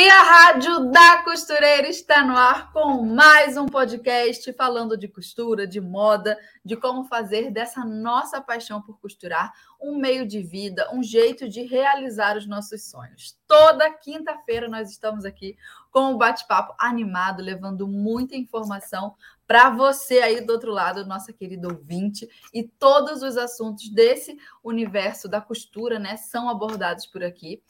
E a Rádio da Costureira está no ar com mais um podcast falando de costura, de moda, de como fazer dessa nossa paixão por costurar um meio de vida, um jeito de realizar os nossos sonhos. Toda quinta-feira nós estamos aqui com um bate-papo animado, levando muita informação para você aí do outro lado, nossa querida ouvinte, e todos os assuntos desse universo da costura, né, são abordados por aqui.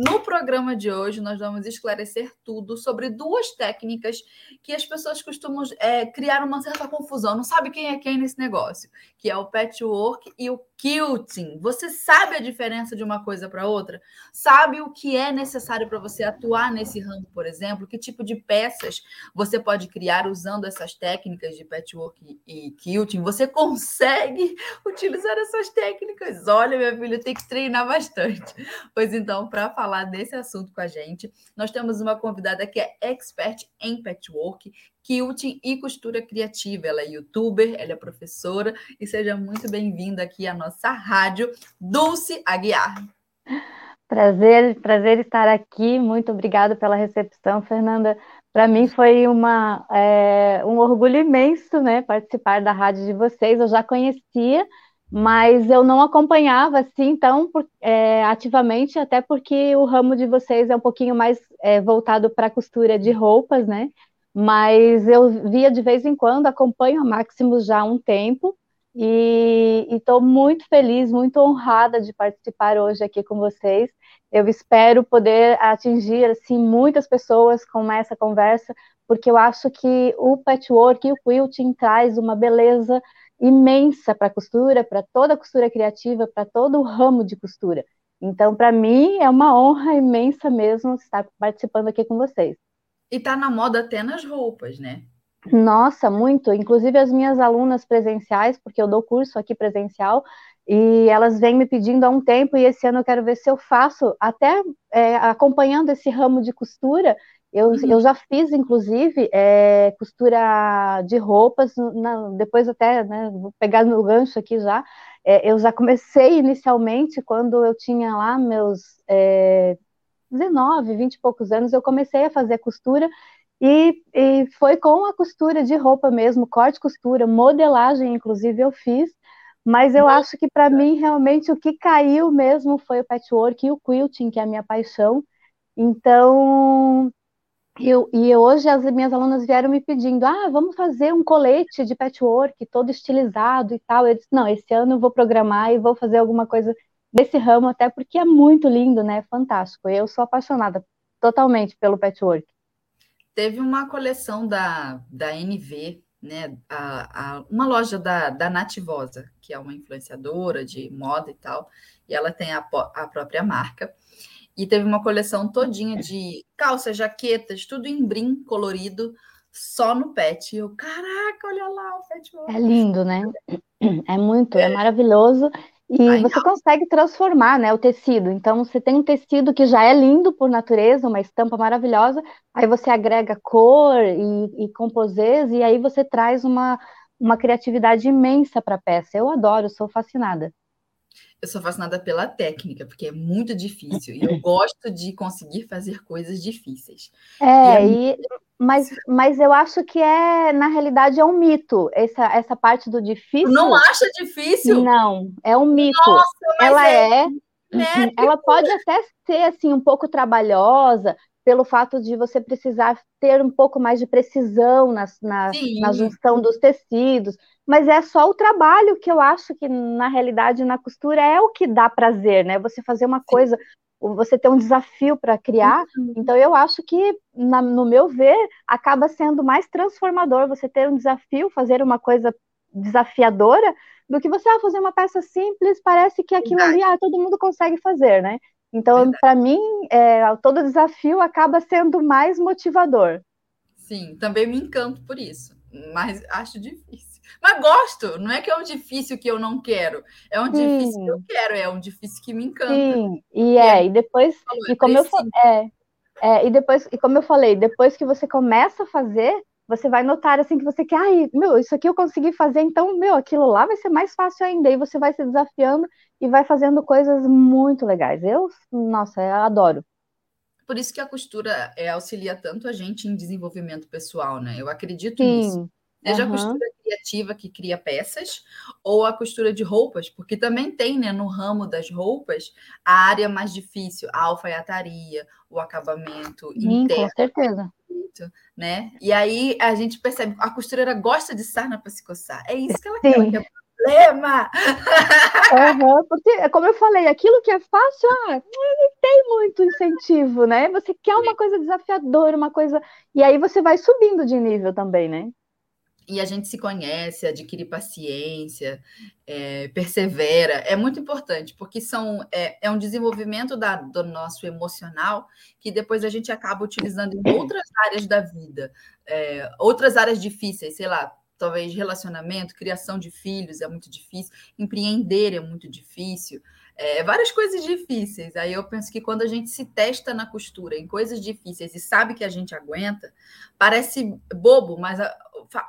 No programa de hoje, nós vamos esclarecer tudo sobre duas técnicas que as pessoas costumam é, criar uma certa confusão, não sabe quem é quem nesse negócio, que é o patchwork e o quilting. Você sabe a diferença de uma coisa para outra? Sabe o que é necessário para você atuar nesse ramo, por exemplo? Que tipo de peças você pode criar usando essas técnicas de patchwork e quilting? Você consegue utilizar essas técnicas? Olha, minha filha, tem que treinar bastante. Pois então, para falar desse assunto com a gente, nós temos uma convidada que é expert em patchwork, quilting e costura criativa. Ela é youtuber, ela é professora e seja muito bem-vinda aqui à nossa rádio, Dulce Aguiar. Prazer, prazer estar aqui. Muito obrigada pela recepção, Fernanda. Para mim foi uma, é, um orgulho imenso, né, participar da rádio de vocês. Eu já conhecia, mas eu não acompanhava assim tão é, ativamente, até porque o ramo de vocês é um pouquinho mais é, voltado para a costura de roupas, né? Mas eu via de vez em quando, acompanho a Maximus já há um tempo, e estou muito feliz, muito honrada de participar hoje aqui com vocês. Eu espero poder atingir assim muitas pessoas com essa conversa, porque eu acho que o patchwork e o quilting traz uma beleza imensa para a costura, para toda a costura criativa, para todo o ramo de costura. Então, para mim, é uma honra imensa mesmo estar participando aqui com vocês. E está na moda até nas roupas, né? Nossa, muito. Inclusive as minhas alunas presenciais, porque eu dou curso aqui presencial, e elas vêm me pedindo há um tempo, e esse ano eu quero ver se eu faço, até é, acompanhando esse ramo de costura, eu, uhum. eu já fiz, inclusive, é, costura de roupas, na, depois até, né, vou pegar no gancho aqui já, é, eu já comecei inicialmente, quando eu tinha lá meus é, 19, 20 e poucos anos, eu comecei a fazer costura, e, e foi com a costura de roupa mesmo, corte, costura, modelagem, inclusive, eu fiz, mas eu acho que para mim, realmente, o que caiu mesmo foi o patchwork e o quilting, que é a minha paixão, então, eu, e hoje as minhas alunas vieram me pedindo, ah, vamos fazer um colete de patchwork todo estilizado e tal. Eu disse, não, esse ano eu vou programar e vou fazer alguma coisa desse ramo, até porque é muito lindo, né? Fantástico. Eu sou apaixonada totalmente pelo patchwork. Teve uma coleção da, da NV, né? A, a, uma loja da, da Nativosa, que é uma influenciadora de moda e tal, e ela tem a, a própria marca. E teve uma coleção todinha de calças, jaquetas, tudo em brim colorido, só no pet. E eu, caraca, olha lá o pet. É lindo, né? É muito, é, é maravilhoso. E Ai, você não. consegue transformar né, o tecido. Então, você tem um tecido que já é lindo por natureza, uma estampa maravilhosa, aí você agrega cor e, e composês, e aí você traz uma, uma criatividade imensa para a peça. Eu adoro, sou fascinada eu sou fascinada pela técnica, porque é muito difícil. E eu gosto de conseguir fazer coisas difíceis. É, e, é e mas, mas eu acho que é, na realidade, é um mito. Essa, essa parte do difícil. Não acha difícil? Não, é um mito. Nossa, ela é. é ela pode até ser assim um pouco trabalhosa, pelo fato de você precisar ter um pouco mais de precisão na, na, na, junção dos tecidos, mas é só o trabalho que eu acho que, na realidade, na costura é o que dá prazer, né? Você fazer uma Sim. coisa, você ter um desafio para criar, uhum. então eu acho que, na, no meu ver, acaba sendo mais transformador você ter um desafio, fazer uma coisa desafiadora, do que você ah, fazer uma peça simples, parece que aquilo ali ah, todo mundo consegue fazer, né? Então, para mim, é, todo desafio acaba sendo mais motivador. Sim, também me encanto por isso, mas acho difícil. Mas gosto, não é que é um difícil que eu não quero, é um Sim. difícil que eu quero, é um difícil que me encanta. Sim, e é, e depois, e como eu é, é, e depois, e como eu falei, depois que você começa a fazer, você vai notar assim que você quer, ai, meu, isso aqui eu consegui fazer, então, meu, aquilo lá vai ser mais fácil ainda, e você vai se desafiando e vai fazendo coisas muito legais. Eu, nossa, eu adoro. Por isso que a costura é, auxilia tanto a gente em desenvolvimento pessoal, né? Eu acredito Sim. nisso. Seja uhum. a costura criativa que cria peças, ou a costura de roupas, porque também tem, né, no ramo das roupas, a área mais difícil, a alfaiataria, o acabamento Sim, interno. Com certeza. Né? E aí a gente percebe, a costureira gosta de sarna para se coçar. É isso que ela Sim. quer, ela quer problema. Uhum, porque, como eu falei, aquilo que é fácil, ah, não tem muito incentivo, né? Você quer uma coisa desafiadora, uma coisa. E aí você vai subindo de nível também, né? E a gente se conhece, adquire paciência, é, persevera. É muito importante, porque são, é, é um desenvolvimento da, do nosso emocional que depois a gente acaba utilizando em outras áreas da vida, é, outras áreas difíceis, sei lá, talvez relacionamento, criação de filhos é muito difícil, empreender é muito difícil, é, várias coisas difíceis. Aí eu penso que quando a gente se testa na costura em coisas difíceis e sabe que a gente aguenta, parece bobo, mas a,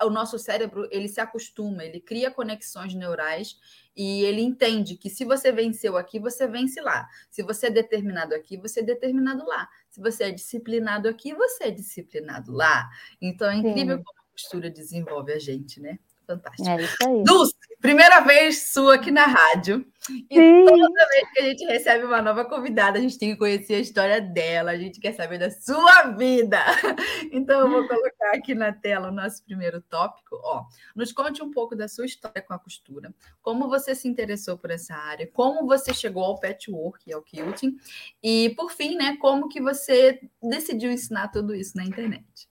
o nosso cérebro ele se acostuma, ele cria conexões neurais e ele entende que se você venceu aqui, você vence lá. Se você é determinado aqui, você é determinado lá. Se você é disciplinado aqui, você é disciplinado lá. Então é incrível Sim. como postura desenvolve a gente, né? Fantástico. É isso aí. Dulce, primeira vez sua aqui na rádio. E Sim. toda vez que a gente recebe uma nova convidada, a gente tem que conhecer a história dela, a gente quer saber da sua vida. Então, eu vou colocar aqui na tela o nosso primeiro tópico. Ó, nos conte um pouco da sua história com a costura, como você se interessou por essa área, como você chegou ao patchwork, ao quilting, e, por fim, né, como que você decidiu ensinar tudo isso na internet.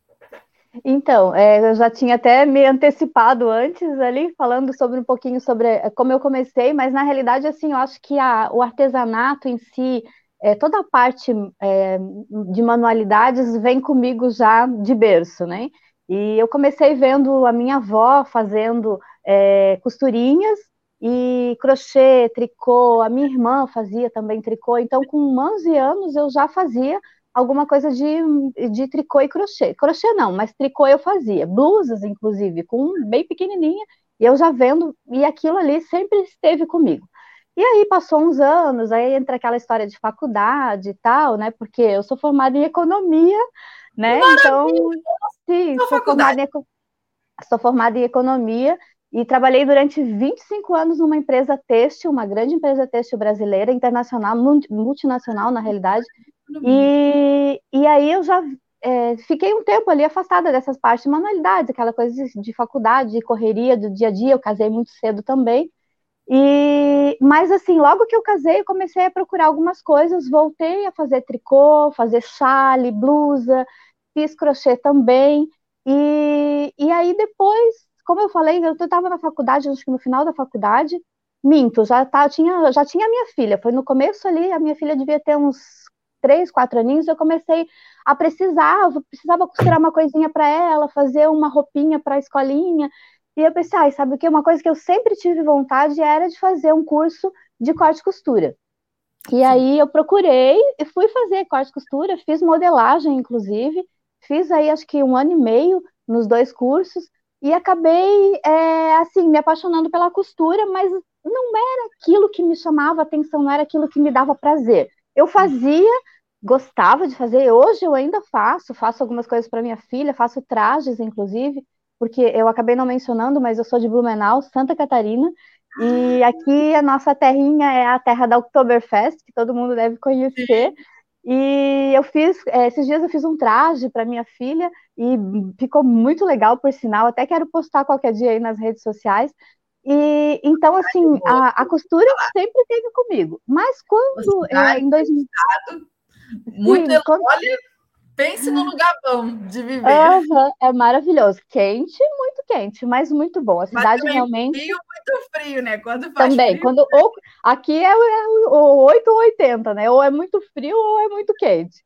Então, é, eu já tinha até me antecipado antes ali, falando sobre um pouquinho sobre é, como eu comecei, mas na realidade, assim, eu acho que a, o artesanato em si, é, toda a parte é, de manualidades vem comigo já de berço, né? E eu comecei vendo a minha avó fazendo é, costurinhas e crochê, tricô, a minha irmã fazia também tricô, então com 11 anos eu já fazia alguma coisa de, de tricô e crochê. Crochê não, mas tricô eu fazia. Blusas, inclusive, com bem pequenininha, e eu já vendo, e aquilo ali sempre esteve comigo. E aí passou uns anos, aí entra aquela história de faculdade e tal, né? Porque eu sou formada em economia, né? Então, sim, sou formada, em, sou formada em economia e trabalhei durante 25 anos numa empresa têxtil, uma grande empresa têxtil brasileira, internacional, multinacional na realidade, e, e aí eu já é, fiquei um tempo ali afastada dessas partes de manualidades, aquela coisa de, de faculdade, de correria do dia a dia. Eu casei muito cedo também. E, mas assim, logo que eu casei, eu comecei a procurar algumas coisas, voltei a fazer tricô, fazer chale, blusa, fiz crochê também. E, e aí depois, como eu falei, eu estava na faculdade, acho que no final da faculdade, minto, já, tá, tinha, já tinha minha filha, foi no começo ali, a minha filha devia ter uns três, quatro aninhos, eu comecei a precisar, eu precisava costurar uma coisinha para ela, fazer uma roupinha para a escolinha. E eu pensei, ah, sabe o que? Uma coisa que eu sempre tive vontade era de fazer um curso de corte e costura. E aí eu procurei e fui fazer corte e costura, fiz modelagem, inclusive, fiz aí acho que um ano e meio nos dois cursos e acabei, é, assim, me apaixonando pela costura, mas não era aquilo que me chamava atenção, não era aquilo que me dava prazer. Eu fazia, gostava de fazer, hoje eu ainda faço, faço algumas coisas para minha filha, faço trajes, inclusive, porque eu acabei não mencionando, mas eu sou de Blumenau, Santa Catarina, e aqui a nossa terrinha é a terra da Oktoberfest, que todo mundo deve conhecer. E eu fiz, é, esses dias eu fiz um traje para minha filha e ficou muito legal, por sinal. Até quero postar qualquer dia aí nas redes sociais. E então, assim, a, a costura sempre teve comigo. Mas quando é, em 2000. Muito, Sim, quando... olha, Pense no lugar bom de viver. Uhum, é maravilhoso. Quente, muito quente, mas muito bom. A cidade realmente. Muito frio, né? Quando faz Também, frio... quando ou, aqui é, é o 8 ou 80, né? Ou é muito frio ou é muito quente.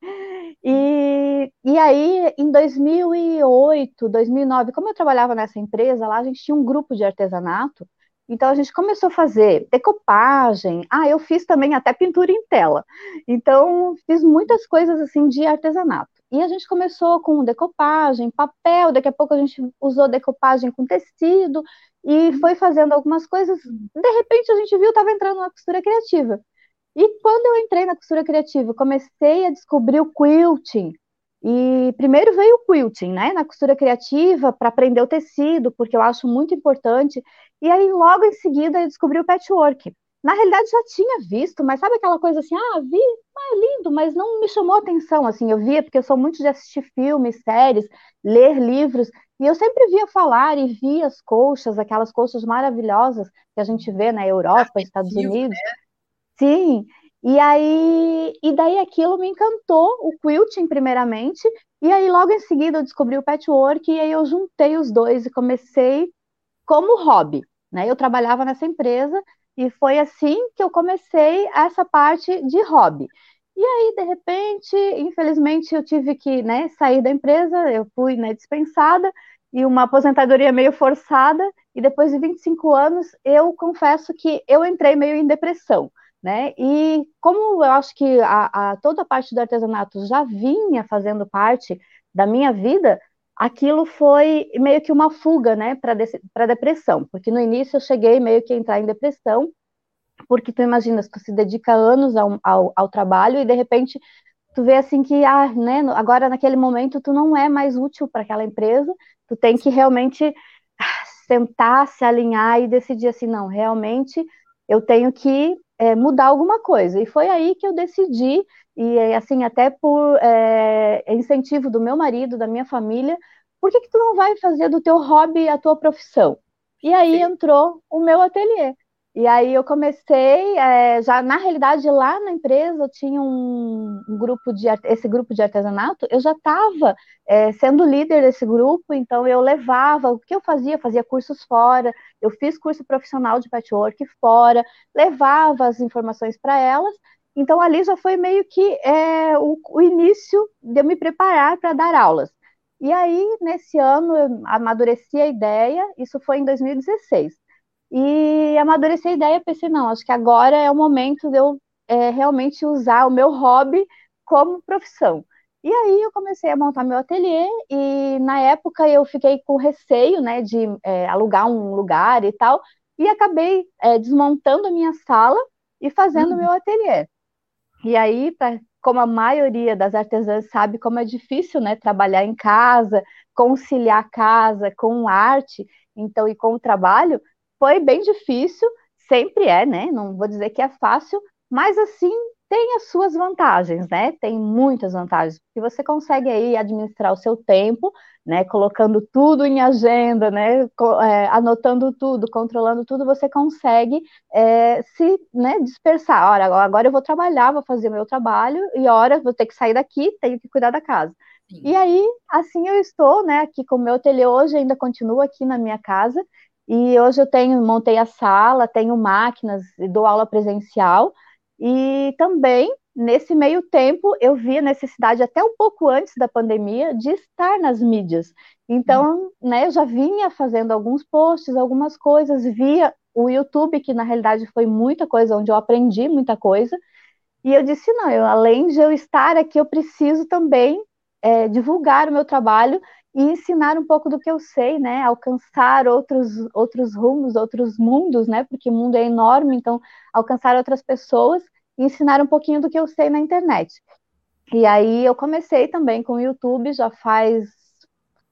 E, e aí, em 2008, 2009, como eu trabalhava nessa empresa, lá a gente tinha um grupo de artesanato. Então a gente começou a fazer decopagem. Ah, eu fiz também até pintura em tela. Então fiz muitas coisas assim de artesanato. E a gente começou com decopagem, papel, daqui a pouco a gente usou decopagem com tecido e foi fazendo algumas coisas. De repente a gente viu estava entrando na costura criativa. E quando eu entrei na costura criativa, comecei a descobrir o quilting. E primeiro veio o quilting, né, na costura criativa, para aprender o tecido, porque eu acho muito importante. E aí, logo em seguida, eu descobri o patchwork na realidade já tinha visto, mas sabe aquela coisa assim, ah, vi, ah, é lindo, mas não me chamou atenção, assim, eu via, porque eu sou muito de assistir filmes, séries, ler livros, e eu sempre via falar e via as colchas, aquelas colchas maravilhosas que a gente vê na Europa, ah, Estados Unidos. Né? Sim, e aí, e daí aquilo me encantou, o quilting primeiramente, e aí logo em seguida eu descobri o patchwork, e aí eu juntei os dois e comecei como hobby, né, eu trabalhava nessa empresa, e foi assim que eu comecei essa parte de hobby. E aí, de repente, infelizmente, eu tive que né, sair da empresa, eu fui né, dispensada, e uma aposentadoria meio forçada, e depois de 25 anos, eu confesso que eu entrei meio em depressão. Né? E como eu acho que a, a, toda a parte do artesanato já vinha fazendo parte da minha vida, aquilo foi meio que uma fuga, né, para depressão, porque no início eu cheguei meio que a entrar em depressão, porque tu imaginas, tu se dedica anos ao, ao, ao trabalho e de repente tu vê assim que, ah, né, agora naquele momento tu não é mais útil para aquela empresa, tu tem que realmente ah, sentar, se alinhar e decidir assim, não, realmente eu tenho que é, mudar alguma coisa. E foi aí que eu decidi e assim, até por é, incentivo do meu marido, da minha família, por que, que tu não vai fazer do teu hobby a tua profissão? E aí Sim. entrou o meu ateliê. E aí eu comecei, é, já na realidade lá na empresa eu tinha um, um grupo de esse grupo de artesanato, eu já estava é, sendo líder desse grupo, então eu levava o que eu fazia, fazia cursos fora, eu fiz curso profissional de patchwork fora, levava as informações para elas então, ali já foi meio que é, o, o início de eu me preparar para dar aulas. E aí, nesse ano, eu amadureci a ideia, isso foi em 2016. E amadureci a ideia, pensei, não, acho que agora é o momento de eu é, realmente usar o meu hobby como profissão. E aí eu comecei a montar meu ateliê e na época eu fiquei com receio, né, de é, alugar um lugar e tal, e acabei é, desmontando a minha sala e fazendo hum. meu ateliê. E aí, pra, como a maioria das artesãs sabe como é difícil, né, trabalhar em casa, conciliar casa com arte, então e com o trabalho, foi bem difícil, sempre é, né? Não vou dizer que é fácil, mas assim tem as suas vantagens, né? Tem muitas vantagens, porque você consegue aí administrar o seu tempo, né? Colocando tudo em agenda, né? É, anotando tudo, controlando tudo, você consegue é, se né, dispersar. Ora, agora eu vou trabalhar, vou fazer meu trabalho, e hora vou ter que sair daqui, tenho que cuidar da casa. Sim. E aí, assim eu estou, né? Aqui com o meu ateliê hoje, ainda continuo aqui na minha casa, e hoje eu tenho, montei a sala, tenho máquinas, dou aula presencial, e também, nesse meio tempo, eu vi a necessidade, até um pouco antes da pandemia, de estar nas mídias. Então, hum. né, eu já vinha fazendo alguns posts, algumas coisas, via o YouTube, que na realidade foi muita coisa, onde eu aprendi muita coisa. E eu disse, não, eu, além de eu estar aqui, eu preciso também é, divulgar o meu trabalho e ensinar um pouco do que eu sei, né? Alcançar outros, outros rumos, outros mundos, né? Porque o mundo é enorme, então alcançar outras pessoas e ensinar um pouquinho do que eu sei na internet. E aí eu comecei também com o YouTube, já faz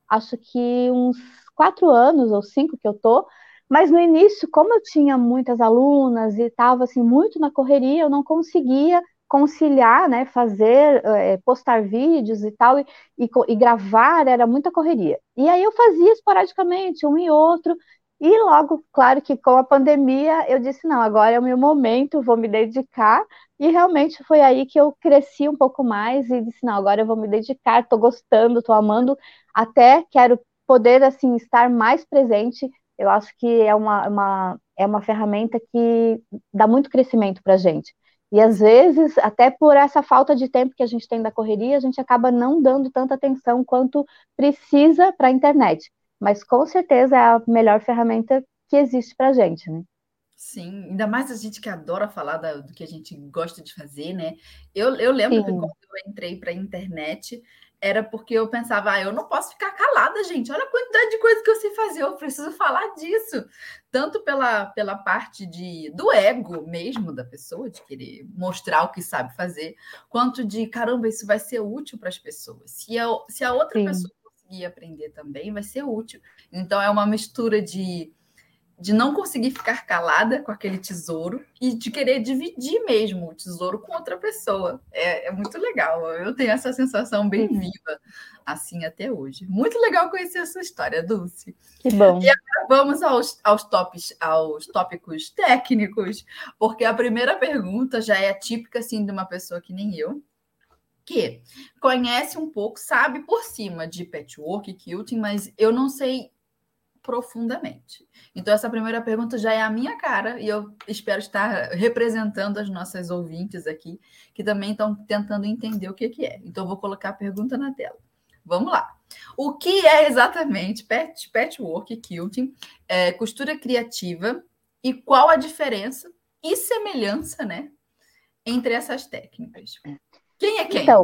acho que uns quatro anos ou cinco que eu tô, mas no início, como eu tinha muitas alunas e estava assim muito na correria, eu não conseguia conciliar, né, fazer, é, postar vídeos e tal, e, e, e, gravar era muita correria. E aí eu fazia esporadicamente, um e outro, E logo, claro que com a pandemia, eu disse: não, agora é o meu momento, vou me dedicar. E realmente foi aí que eu cresci um pouco mais e disse: não, agora eu vou me dedicar, estou gostando, estou amando, até quero poder assim estar mais presente. Eu acho que é uma, uma é uma ferramenta que dá muito crescimento para a gente. E às vezes, até por essa falta de tempo que a gente tem da correria, a gente acaba não dando tanta atenção quanto precisa para a internet mas com certeza é a melhor ferramenta que existe para a gente, né? Sim, ainda mais a gente que adora falar da, do que a gente gosta de fazer, né? Eu, eu lembro Sim. que quando eu entrei para a internet, era porque eu pensava, ah, eu não posso ficar calada, gente. Olha a quantidade de coisa que eu sei fazer, eu preciso falar disso. Tanto pela, pela parte de, do ego mesmo da pessoa, de querer mostrar o que sabe fazer, quanto de, caramba, isso vai ser útil para as pessoas. Se a, se a outra Sim. pessoa conseguir aprender também, vai ser útil. Então, é uma mistura de, de não conseguir ficar calada com aquele tesouro e de querer dividir mesmo o tesouro com outra pessoa. É, é muito legal. Eu tenho essa sensação bem viva, assim, até hoje. Muito legal conhecer a sua história, Dulce. Que bom. E agora vamos aos, aos, tops, aos tópicos técnicos, porque a primeira pergunta já é típica, assim, de uma pessoa que nem eu que conhece um pouco, sabe por cima de patchwork, quilting, mas eu não sei profundamente. Então, essa primeira pergunta já é a minha cara, e eu espero estar representando as nossas ouvintes aqui, que também estão tentando entender o que, que é. Então, vou colocar a pergunta na tela. Vamos lá. O que é exatamente patch, patchwork, quilting, é, costura criativa, e qual a diferença e semelhança, né, entre essas técnicas? Quem é quem? Então,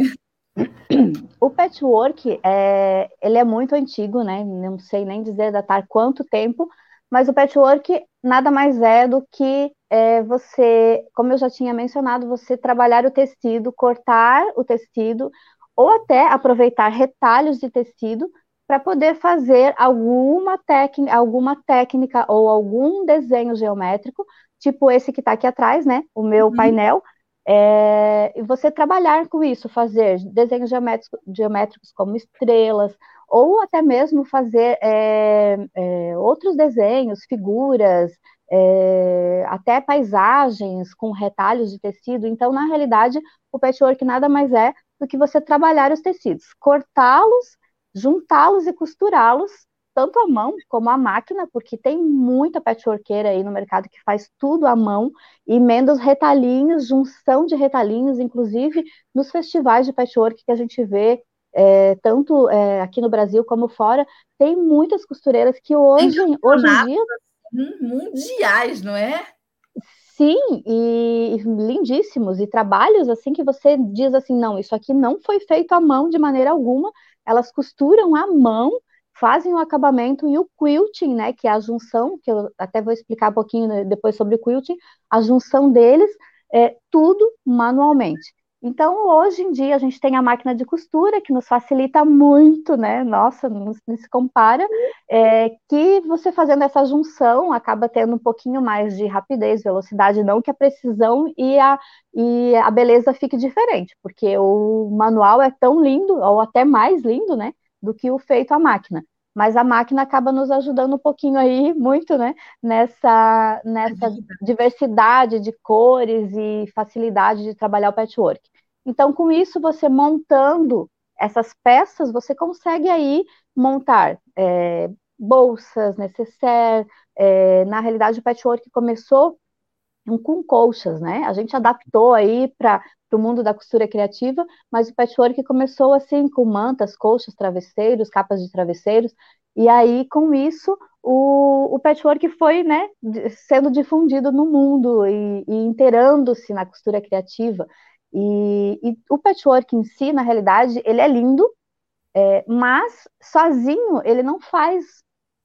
o patchwork, é, ele é muito antigo, né? Não sei nem dizer datar quanto tempo, mas o patchwork nada mais é do que é, você, como eu já tinha mencionado, você trabalhar o tecido, cortar o tecido, ou até aproveitar retalhos de tecido para poder fazer alguma, técnica, alguma técnica ou algum desenho geométrico, tipo esse que está aqui atrás, né? O meu uhum. painel, é, e você trabalhar com isso, fazer desenhos geométricos, geométricos como estrelas, ou até mesmo fazer é, é, outros desenhos, figuras, é, até paisagens com retalhos de tecido. Então, na realidade, o patchwork nada mais é do que você trabalhar os tecidos, cortá-los, juntá-los e costurá-los tanto a mão como a máquina, porque tem muita patchworkeira aí no mercado que faz tudo à mão, emenda os retalhinhos, junção de retalhinhos, inclusive nos festivais de patchwork que a gente vê, é, tanto é, aqui no Brasil como fora, tem muitas costureiras que hoje, hoje em dia... Mundiais, não é? Sim, e lindíssimos, e trabalhos assim que você diz assim, não, isso aqui não foi feito à mão de maneira alguma, elas costuram à mão fazem o acabamento e o quilting, né, que é a junção, que eu até vou explicar um pouquinho né, depois sobre o quilting, a junção deles, é tudo manualmente. Então, hoje em dia, a gente tem a máquina de costura, que nos facilita muito, né? Nossa, não, não se compara. É, que você fazendo essa junção acaba tendo um pouquinho mais de rapidez, velocidade, não que a precisão e a, e a beleza fique diferente, porque o manual é tão lindo, ou até mais lindo, né? Do que o feito à máquina. Mas a máquina acaba nos ajudando um pouquinho aí, muito, né, nessa, nessa diversidade de cores e facilidade de trabalhar o patchwork. Então, com isso, você montando essas peças, você consegue aí montar é, bolsas, necessaire. É, na realidade, o patchwork começou com colchas, né? A gente adaptou aí para o mundo da costura criativa, mas o patchwork começou assim com mantas, colchas, travesseiros, capas de travesseiros, e aí com isso o, o patchwork foi, né, sendo difundido no mundo e, e inteirando-se na costura criativa. E, e, o patchwork em si, na realidade, ele é lindo, é, mas sozinho ele não faz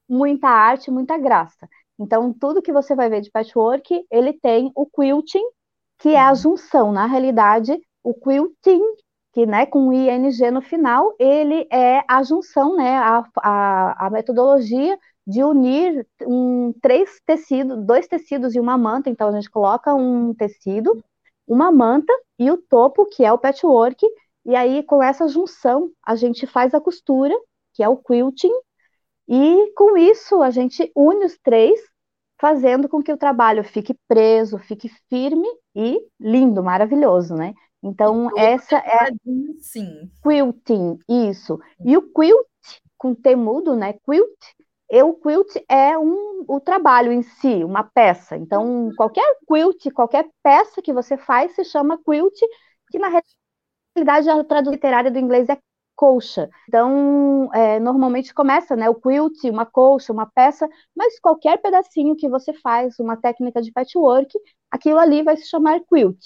muita arte, muita graça. Então, tudo que você vai ver de patchwork, ele tem o quilting, que é a uhum. junção. Na realidade, o quilting, que né, com ing no final, ele é a junção, né, a, a, a metodologia de unir um, três tecidos, dois tecidos e uma manta. Então, a gente coloca um tecido, uma manta e o topo, que é o patchwork, e aí, com essa junção, a gente faz a costura, que é o quilting, E com isso a gente une os três, fazendo com que o trabalho fique preso, fique firme e lindo, maravilhoso, né? Então, essa é Sim. quilting, isso. E o quilt, com T mudo, né? Quilt, e o quilt é um, o trabalho em si, uma peça. Então, Uhum. qualquer quilt, qualquer peça que você faz se chama quilt, que na realidade a tradução literária do inglês é colcha. Então, é, normalmente começa, né, o quilt, uma colcha, uma peça, mas qualquer pedacinho que você faz, uma técnica de patchwork, aquilo ali vai se chamar quilt.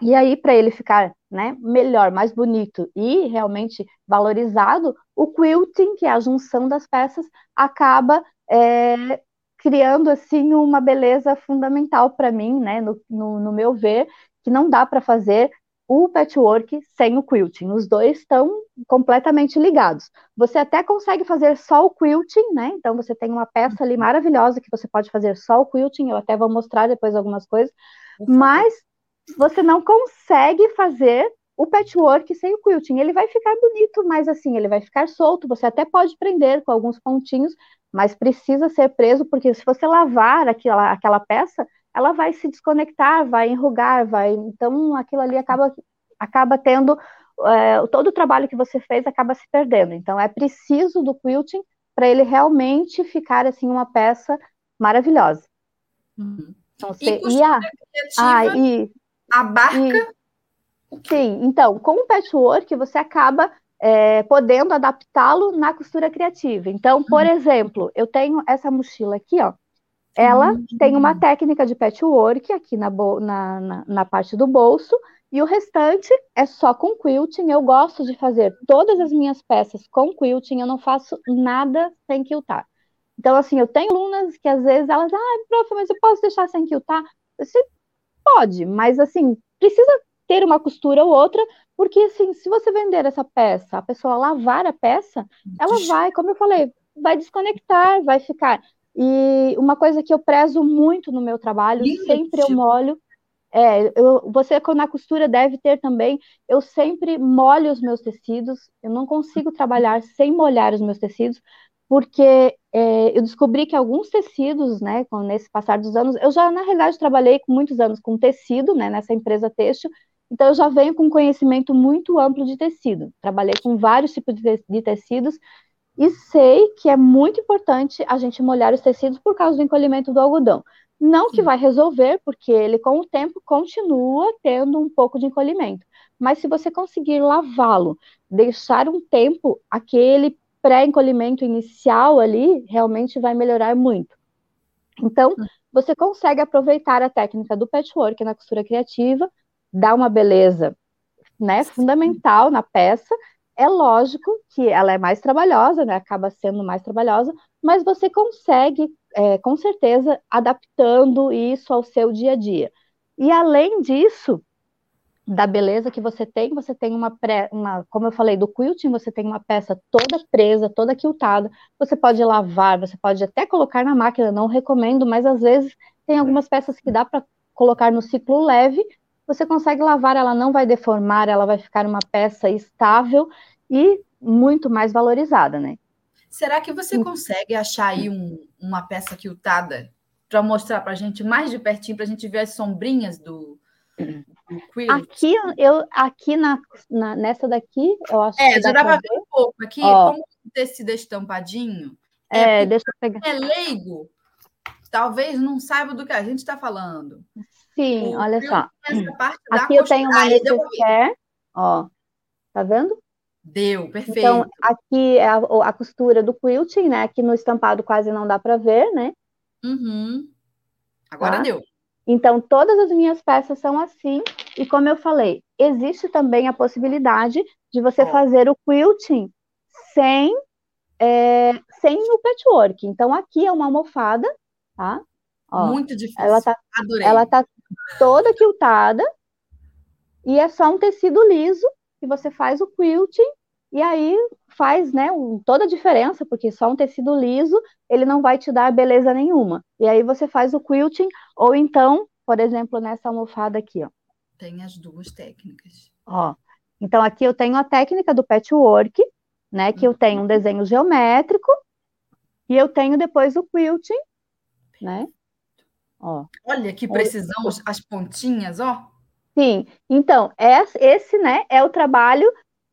E aí, para ele ficar né, melhor, mais bonito e realmente valorizado, o quilting, que é a junção das peças, acaba é, criando assim uma beleza fundamental para mim, né, no, no, no, meu ver, que não dá para fazer o patchwork sem o quilting. Os dois estão completamente ligados. Você até consegue fazer só o quilting, né? Então você tem uma peça ali maravilhosa que você pode fazer só o quilting. Eu até vou mostrar depois algumas coisas, mas você não consegue fazer o patchwork sem o quilting. Ele vai ficar bonito, mas assim, ele vai ficar solto. Você até pode prender com alguns pontinhos, mas precisa ser preso, porque se você lavar aquela, aquela peça, ela vai se desconectar, vai enrugar, vai. Então, aquilo ali acaba, acaba tendo. É, todo o trabalho que você fez acaba se perdendo. Então, é preciso do quilting para ele realmente ficar assim uma peça maravilhosa. Uhum. Então, você, e, e a, ah, e, abarca. E, sim, então, com o patchwork você acaba é, podendo adaptá-lo na costura criativa. Então, por uhum. exemplo, eu tenho essa mochila aqui, ó. Ela uhum. tem uma técnica de patchwork aqui na, na, na, na, parte do bolso, e o restante é só com quilting. Eu gosto de fazer todas as minhas peças com quilting, eu não faço nada sem quiltar. Então, assim, eu tenho alunas que às vezes elas, ah, prof, mas eu posso deixar sem quiltar? Você pode, mas assim, precisa ter uma costura ou outra, porque assim, se você vender essa peça, a pessoa lavar a peça, ela vai, como eu falei, vai desconectar, vai ficar. E uma coisa que eu prezo muito no meu trabalho, sempre eu molho. É, eu, você na costura deve ter também. Eu sempre molho os meus tecidos. Eu não consigo trabalhar sem molhar os meus tecidos, porque é, eu descobri que alguns tecidos, né, nesse passar dos anos, eu já na realidade trabalhei com muitos anos com tecido, né, nessa empresa têxtil. Então eu já venho com conhecimento muito amplo de tecido. Trabalhei com vários tipos de tecidos e sei que é muito importante a gente molhar os tecidos por causa do encolhimento do algodão. Não que vai resolver, porque ele com o tempo continua tendo um pouco de encolhimento. Mas se você conseguir lavá-lo, deixar um tempo, aquele pré-encolhimento inicial ali, realmente vai melhorar muito. Então, você consegue aproveitar a técnica do patchwork na costura criativa, dar uma beleza né, fundamental na peça é lógico que ela é mais trabalhosa, né? Acaba sendo mais trabalhosa, mas você consegue, é, com certeza, adaptando isso ao seu dia a dia. E além disso, da beleza que você tem, você tem uma, pré, uma como eu falei, do quilting, você tem uma peça toda presa, toda quiltada, você pode lavar, você pode até colocar na máquina, não recomendo, mas às vezes tem algumas peças que dá para colocar no ciclo leve você consegue lavar, ela não vai deformar, ela vai ficar uma peça estável e muito mais valorizada, né? Será que você consegue achar aí um, uma peça quiltada para mostrar para a gente mais de pertinho, para a gente ver as sombrinhas do, do quilt? Aqui, eu, aqui na, na, nessa daqui, eu acho é, que. já dá para ver um pouco. Aqui, Ó, como o tecido é estampadinho, é, é deixa eu pegar. É leigo, talvez não saiba do que a gente está falando. Sim, o olha só. Aqui eu tenho uma necessaire, ó, tá vendo? Deu, perfeito. Então, aqui é a, a, costura do quilting, né? Aqui no estampado quase não dá para ver, né? Uhum. Agora tá? deu. Então, todas as minhas peças são assim. E como eu falei, existe também a possibilidade de você fazer o quilting sem, é, sem o patchwork. Então, aqui é uma almofada, tá? Ó, Muito difícil. Ela tá, Adorei. Ela tá toda quiltada e é só um tecido liso que você faz o quilting e aí faz, né, um, toda a diferença, porque só um tecido liso, ele não vai te dar beleza nenhuma. E aí você faz o quilting ou então, por exemplo, nessa almofada aqui, ó. Tem as duas técnicas. Ó. Então aqui eu tenho a técnica do patchwork, né, que eu tenho um desenho geométrico E eu tenho depois o quilting, né? Ó. Olha que precisão, as pontinhas, ó. Sim, então, esse, né, é o trabalho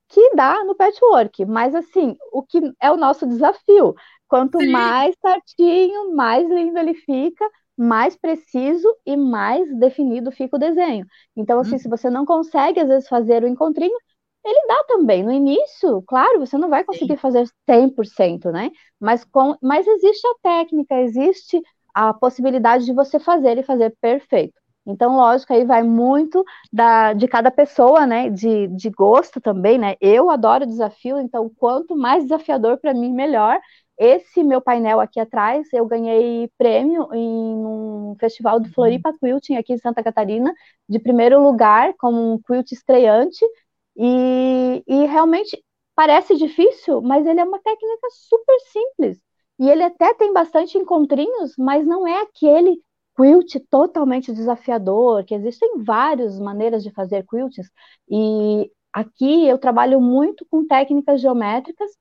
que dá no patchwork, mas assim, o que é o nosso desafio, quanto Sim. mais certinho, mais lindo ele fica, mais preciso e mais definido fica o desenho. Então, assim, hum. se você não consegue, às vezes, fazer o encontrinho, ele dá também. No início, claro, você não vai conseguir Sim. fazer 100%, né? Mas, com, mas existe a técnica, existe a possibilidade de você fazer e fazer perfeito. Então, lógico, aí vai muito da, de cada pessoa, né? De, de gosto também, né? Eu adoro desafio, então, quanto mais desafiador para mim, melhor. Esse meu painel aqui atrás, eu ganhei prêmio em um festival do Floripa Quilting aqui em Santa Catarina, de primeiro lugar, como um quilt estreante. E, e realmente parece difícil, mas ele é uma técnica super simples. E ele até tem bastante encontrinhos, mas não é aquele quilt totalmente desafiador, que existem várias maneiras de fazer quilts. E aqui eu trabalho muito com técnicas geométricas,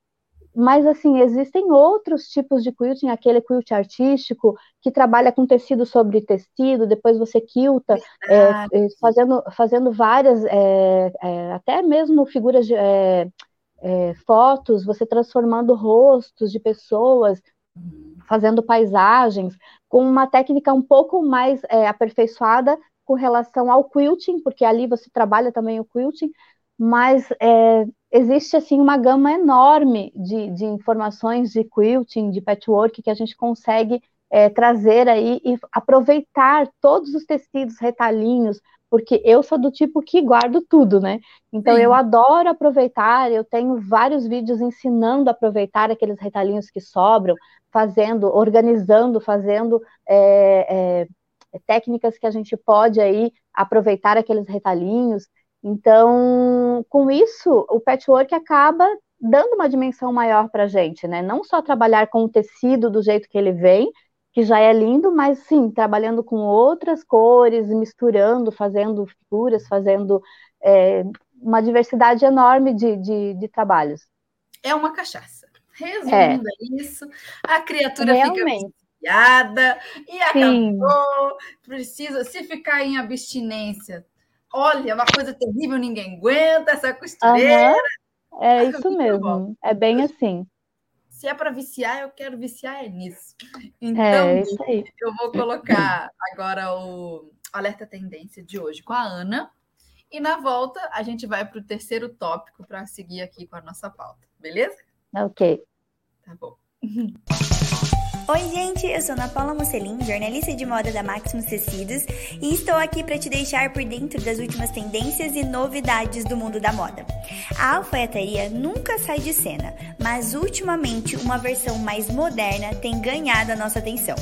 mas assim, existem outros tipos de quilting, aquele quilt artístico, que trabalha com tecido sobre tecido, depois você quilta, é, é, fazendo, fazendo várias, é, é até mesmo figuras de é, fotos, você transformando rostos de pessoas, fazendo paisagens, com uma técnica um pouco mais é, aperfeiçoada com relação ao quilting, porque ali você trabalha também o quilting, mas é, existe assim uma gama enorme de, de, informações de quilting, de patchwork que a gente consegue é, trazer aí e aproveitar todos os tecidos, retalhinhos, porque eu sou do tipo que guardo tudo, né? Então Sim. eu adoro aproveitar, eu tenho vários vídeos ensinando a aproveitar aqueles retalhinhos que sobram, fazendo, organizando, fazendo é, é, técnicas que a gente pode aí aproveitar aqueles retalhinhos. Então, com isso, o patchwork acaba dando uma dimensão maior para a gente, né? Não só trabalhar com o tecido do jeito que ele vem, que já é lindo, mas sim, trabalhando com outras cores, misturando, fazendo figuras, fazendo é, uma diversidade enorme de, de, de, trabalhos. É uma cachaça. Resumindo é. é isso, a criatura Realmente. fica viciada e acabou. Sim. Precisa, se ficar em abstinência, olha, é uma coisa terrível, ninguém aguenta essa costureira. Uhum. É isso mesmo, é bem assim se é para viciar, eu quero viciar é nisso. Então, é isso aí. eu vou colocar agora o alerta tendência de hoje com a Ana. E na volta, a gente vai para o terceiro tópico para seguir aqui com a nossa pauta, beleza? Ok. Tá bom. Oi, gente, eu sou Ana Paula Mocelin, jornalista de moda da Maximus Tecidos, e estou aqui para te deixar por dentro das últimas tendências e novidades do mundo da moda. A alfaiataria nunca sai de cena, mas ultimamente uma versão mais moderna tem ganhado a nossa atenção.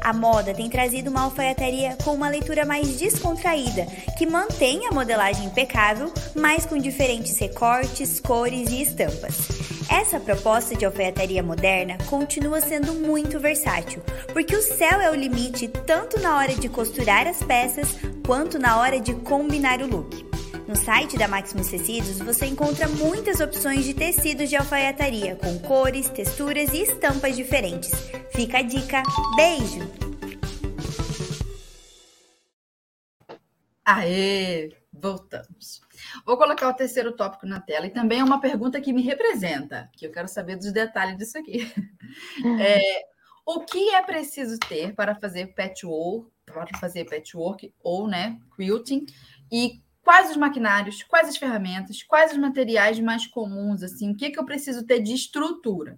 A moda tem trazido uma alfaiataria com uma leitura mais descontraída, que mantém a modelagem impecável, mas com diferentes recortes, cores e estampas. Essa proposta de alfaiataria moderna continua sendo muito versátil, porque o céu é o limite tanto na hora de costurar as peças quanto na hora de combinar o look. No site da Maximus Tecidos você encontra muitas opções de tecidos de alfaiataria com cores, texturas e estampas diferentes. Fica a dica. Beijo! Aê! Voltamos. Vou colocar o terceiro tópico na tela e também é uma pergunta que me representa, que eu quero saber dos detalhes disso aqui. É, o que é preciso ter para fazer patchwork, para fazer patchwork ou né, quilting e quais os maquinários, quais as ferramentas, quais os materiais mais comuns assim, o que, que eu preciso ter de estrutura?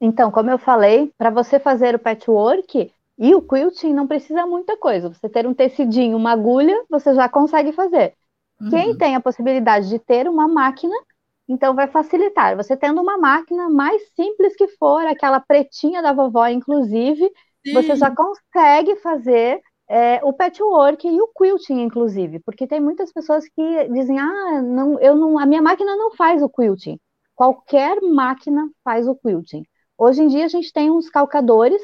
Então, como eu falei, para você fazer o patchwork, e o quilting não precisa muita coisa. Você ter um tecidinho, uma agulha, você já consegue fazer. Uhum. Quem tem a possibilidade de ter uma máquina, então vai facilitar. Você tendo uma máquina mais simples que for, aquela pretinha da vovó, inclusive, Sim. você já consegue fazer é, o patchwork e o quilting, inclusive, porque tem muitas pessoas que dizem, ah, não, eu não, a minha máquina não faz o quilting. Qualquer máquina faz o quilting. Hoje em dia a gente tem uns calcadores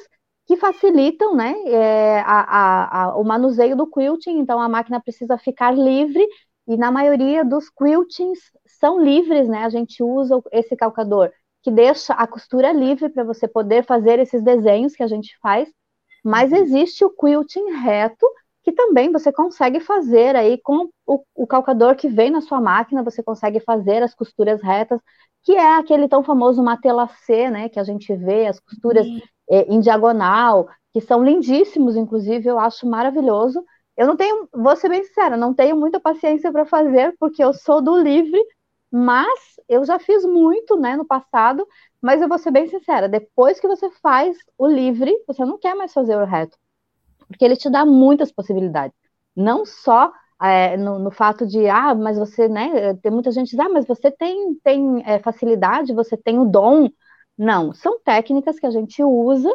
que facilitam né, é, a, a, a, o manuseio do quilting, então a máquina precisa ficar livre, e na maioria dos quiltings são livres, né? A gente usa esse calcador, que deixa a costura livre para você poder fazer esses desenhos que a gente faz, mas uhum. existe o quilting reto, que também você consegue fazer aí com o, o, calcador que vem na sua máquina, você consegue fazer as costuras retas, que é aquele tão famoso matelacê, né, que a gente vê, as costuras é, em diagonal, que são lindíssimos, inclusive, eu acho maravilhoso. Eu não tenho, vou ser bem sincera, não tenho muita paciência para fazer, porque eu sou do livre, mas eu já fiz muito, né, no passado, mas eu vou ser bem sincera, depois que você faz o livre, você não quer mais fazer o reto, porque ele te dá muitas possibilidades, não só é, no, no, fato de, ah, mas você, né, tem muita gente diz, ah, mas você tem, tem é, facilidade, você tem o dom, não, são técnicas que a gente usa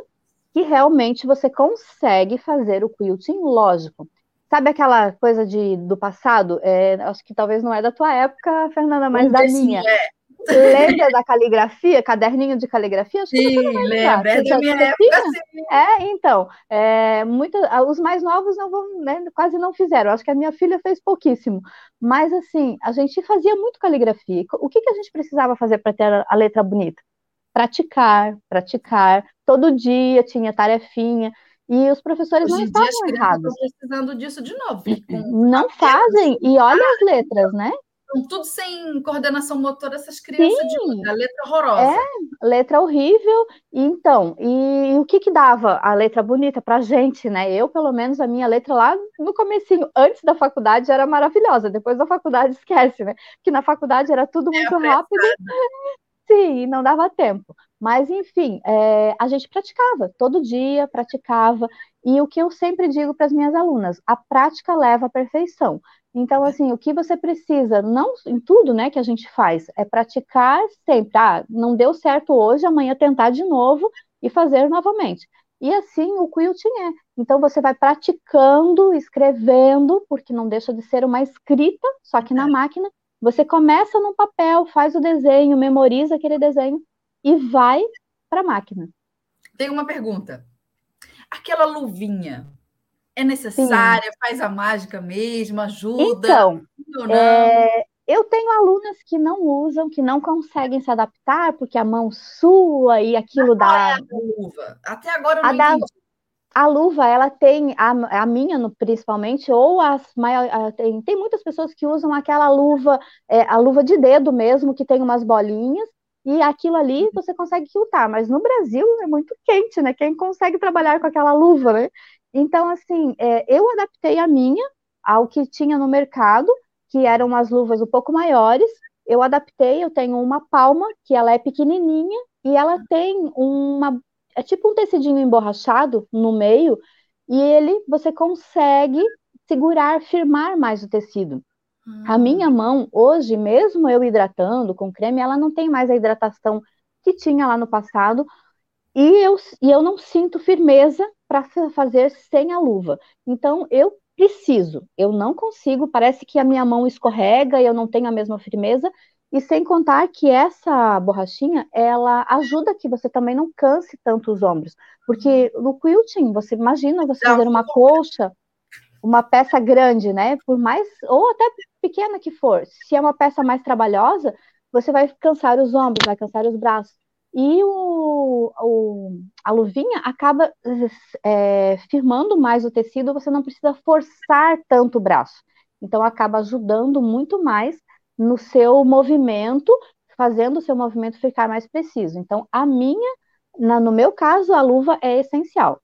que realmente você consegue fazer o quilting, lógico, Sabe aquela coisa de, do passado? É, acho que talvez não é da tua época, Fernanda, mas da minha. É. Lembra da caligrafia, caderninho de caligrafia? Acho sim, lembra, é da minha época, sim. É, então, é, muito, os mais novos não vão, né, quase não fizeram, acho que a minha filha fez pouquíssimo, mas assim, a gente fazia muito caligrafia, o que, que a gente precisava fazer para ter a, a letra bonita? Praticar, praticar, todo dia tinha tarefinha, e os professores Hoje não estavam errados. Estão precisando disso de novo. Não fazem. E olha as letras, né? Estão tudo sem coordenação motora, essas crianças Sim. de a letra horrorosa. É, letra horrível. Então, e, e o que que dava a letra bonita pra gente, né? Eu, pelo menos, a minha letra lá no comecinho, antes da faculdade, era maravilhosa. Depois da faculdade, esquece, né? Que na faculdade era tudo é muito é rápido. Sim, não dava tempo. Mas, enfim, é, a gente praticava, todo dia praticava. E o que eu sempre digo para as minhas alunas, a prática leva à perfeição. Então, assim, o que você precisa, não em tudo né, que a gente faz, é praticar sempre. Ah, não deu certo hoje, amanhã tentar de novo e fazer novamente. E assim o quilting é. Então você vai praticando, escrevendo, porque não deixa de ser uma escrita, só que na é. máquina. Você começa no papel, faz o desenho, memoriza aquele desenho e vai para a máquina. Tem uma pergunta. Aquela luvinha é necessária? Sim. Faz a mágica mesmo? Ajuda? Então, é, eu tenho alunas que não usam, que não conseguem se adaptar porque a mão sua e aquilo dá. É a luva. Até agora eu não a da, a luva, ela tem, a, a minha no, principalmente, ou as maiores. Tem, tem muitas pessoas que usam aquela luva, é, a luva de dedo mesmo, que tem umas bolinhas, e aquilo ali uhum. você consegue quiltar, mas no Brasil é muito quente, né? Quem consegue trabalhar com aquela luva, né? Então, assim, é, eu adaptei a minha ao que tinha no mercado, que eram umas luvas um pouco maiores. Eu adaptei, eu tenho uma palma, que ela é pequenininha, e ela tem uma. É tipo um tecidinho emborrachado no meio, e ele você consegue segurar, firmar mais o tecido. A minha mão, hoje, mesmo eu hidratando com creme, ela não tem mais a hidratação que tinha lá no passado, e eu, e eu não sinto firmeza para fazer sem a luva. Então, eu preciso, eu não consigo, parece que a minha mão escorrega e eu não tenho a mesma firmeza, e sem contar que essa borrachinha, ela ajuda que você também não canse tanto os ombros, porque no quilting, você imagina você fazer uma colcha, uma peça grande, né? Por mais ou até pequena que for, se é uma peça mais trabalhosa, você vai cansar os ombros, vai cansar os braços. E o, o a luvinha acaba é, firmando mais o tecido, você não precisa forçar tanto o braço. Então, acaba ajudando muito mais no seu movimento, fazendo o seu movimento ficar mais preciso. Então, a minha, na, no meu caso, a luva é essencial.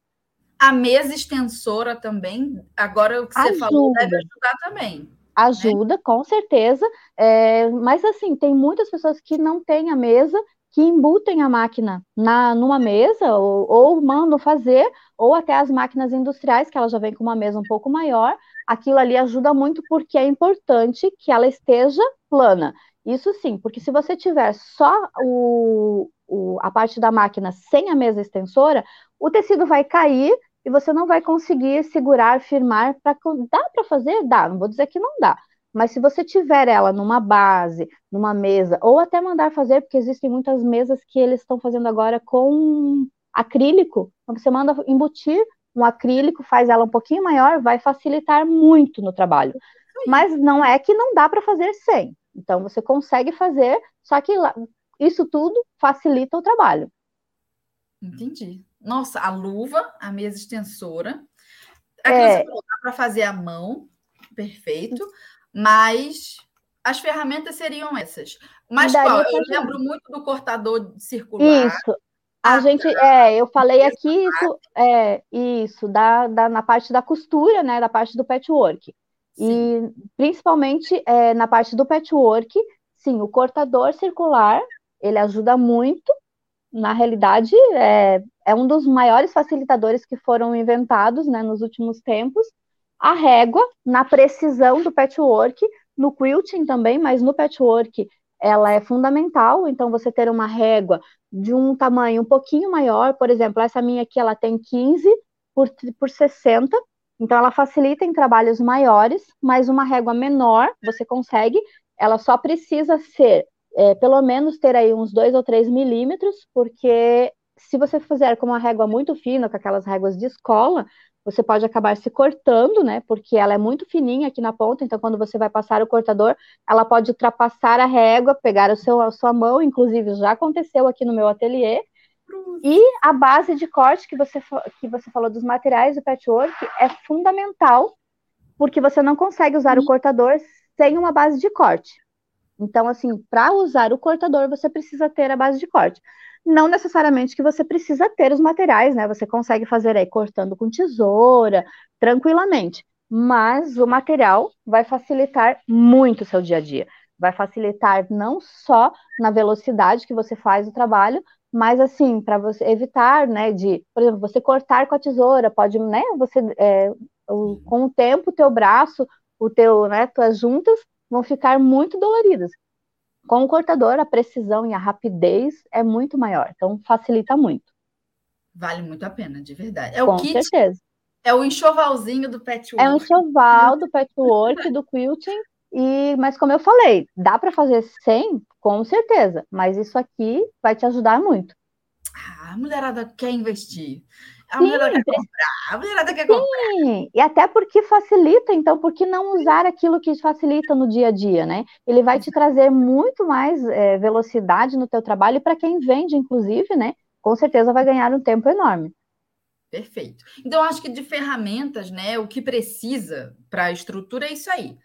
A mesa extensora também, agora o que você Ajuda. falou, deve ajudar também. Né? Ajuda, né? com certeza. É, mas assim, tem muitas pessoas que não têm a mesa, que embutem a máquina na, numa mesa, ou, ou mandam fazer, ou até as máquinas industriais, que ela já vem com uma mesa um pouco maior. Aquilo ali ajuda muito porque é importante que ela esteja plana. Isso sim, porque se você tiver só o, o, a parte da máquina sem a mesa extensora, o tecido vai cair e você não vai conseguir segurar, firmar. Pra, dá para fazer? Dá, não vou dizer que não dá. Mas se você tiver ela numa base, numa mesa, ou até mandar fazer, porque existem muitas mesas que eles estão fazendo agora com acrílico, então você manda embutir um acrílico, faz ela um pouquinho maior, vai facilitar muito no trabalho. Mas não é que não dá para fazer sem. Então você consegue fazer, só que isso tudo facilita o trabalho. Entendi. Nossa, a luva, a mesa extensora. É, é... dá para fazer à mão, perfeito, mas as ferramentas seriam essas. Mas qual? Eu lembro muito do cortador circular. Isso. A ah, gente, tá. é, eu falei aqui isso, é, isso, da, da, na parte da costura, né, da parte do patchwork. Sim. E principalmente é, na parte do patchwork, sim, o cortador circular, ele ajuda muito. Na realidade, é, é um dos maiores facilitadores que foram inventados, né, nos últimos tempos. A régua, na precisão do patchwork, no quilting também, mas no patchwork ela é fundamental, então você ter uma régua de um tamanho um pouquinho maior, por exemplo, essa minha aqui ela tem 15 por, por 60, então ela facilita em trabalhos maiores, mas uma régua menor você consegue, ela só precisa ser, é, pelo menos ter aí uns 2 ou 3 milímetros, porque se você fizer com uma régua muito fina, com aquelas réguas de escola, você pode acabar se cortando, né? Porque ela é muito fininha aqui na ponta, então quando você vai passar o cortador, ela pode ultrapassar a régua, pegar o seu, a sua mão, inclusive já aconteceu aqui no meu ateliê. E a base de corte que você, que você falou dos materiais do patchwork é fundamental, porque você não consegue usar o uhum. cortador sem uma base de corte. Então, assim, para usar o cortador, você precisa ter a base de corte. Não necessariamente que você precisa ter os materiais, né? Você consegue fazer aí cortando com tesoura, tranquilamente. Mas o material vai facilitar muito o seu dia a dia. Vai facilitar não só na velocidade que você faz o trabalho, mas assim, para você evitar, né, de, por exemplo, você cortar com a tesoura, pode, né, você, é, com o tempo, o teu braço, o teu, né, tuas juntas vão ficar muito doloridas. Com o cortador, a precisão e a rapidez é muito maior, então facilita muito. Vale muito a pena, de verdade. É Com o kit, certeza. É o enxovalzinho do patchwork. É o enxoval do patchwork, do quilting, e, mas como eu falei, dá para fazer sem, com certeza, mas isso aqui vai te ajudar muito. Ah, a mulherada quer investir. A Sim, mulherada quer comprar, a mulherada quer comprar. Sim, e até porque facilita, então, por que não usar aquilo que facilita no dia a dia, né? Ele vai te trazer muito mais é, velocidade no teu trabalho, e para quem vende, inclusive, né? Com certeza vai ganhar um tempo enorme. Perfeito. Então, acho que de ferramentas, né? O que precisa para a estrutura é isso aí.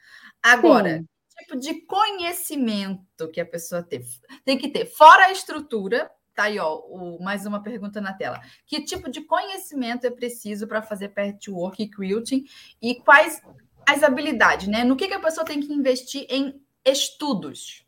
Agora, Sim. tipo de conhecimento que a pessoa tem, tem que ter, fora a estrutura, Tá aí, ó, o, mais uma pergunta na tela. Que tipo de conhecimento é preciso para fazer patchwork e quilting? E quais as habilidades, né? No que, que a pessoa tem que investir em estudos?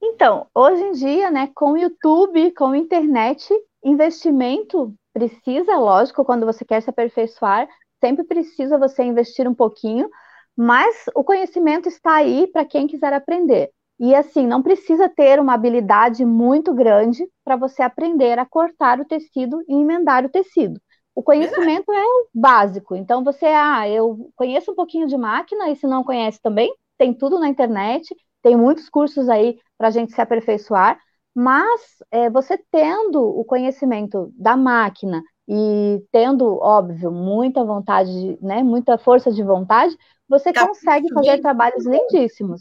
Então, hoje em dia, né, com YouTube, com internet, investimento precisa, lógico, quando você quer se aperfeiçoar, sempre precisa você investir um pouquinho, mas o conhecimento está aí para quem quiser aprender. E assim, não precisa ter uma habilidade muito grande para você aprender a cortar o tecido e emendar o tecido. O conhecimento é o básico. Então, você, ah, eu conheço um pouquinho de máquina, e se não conhece também, tem tudo na internet, tem muitos cursos aí para a gente se aperfeiçoar, mas é, você tendo o conhecimento da máquina e tendo, óbvio, muita vontade, né, muita força de vontade, você tá consegue fazer trabalhos lindíssimos.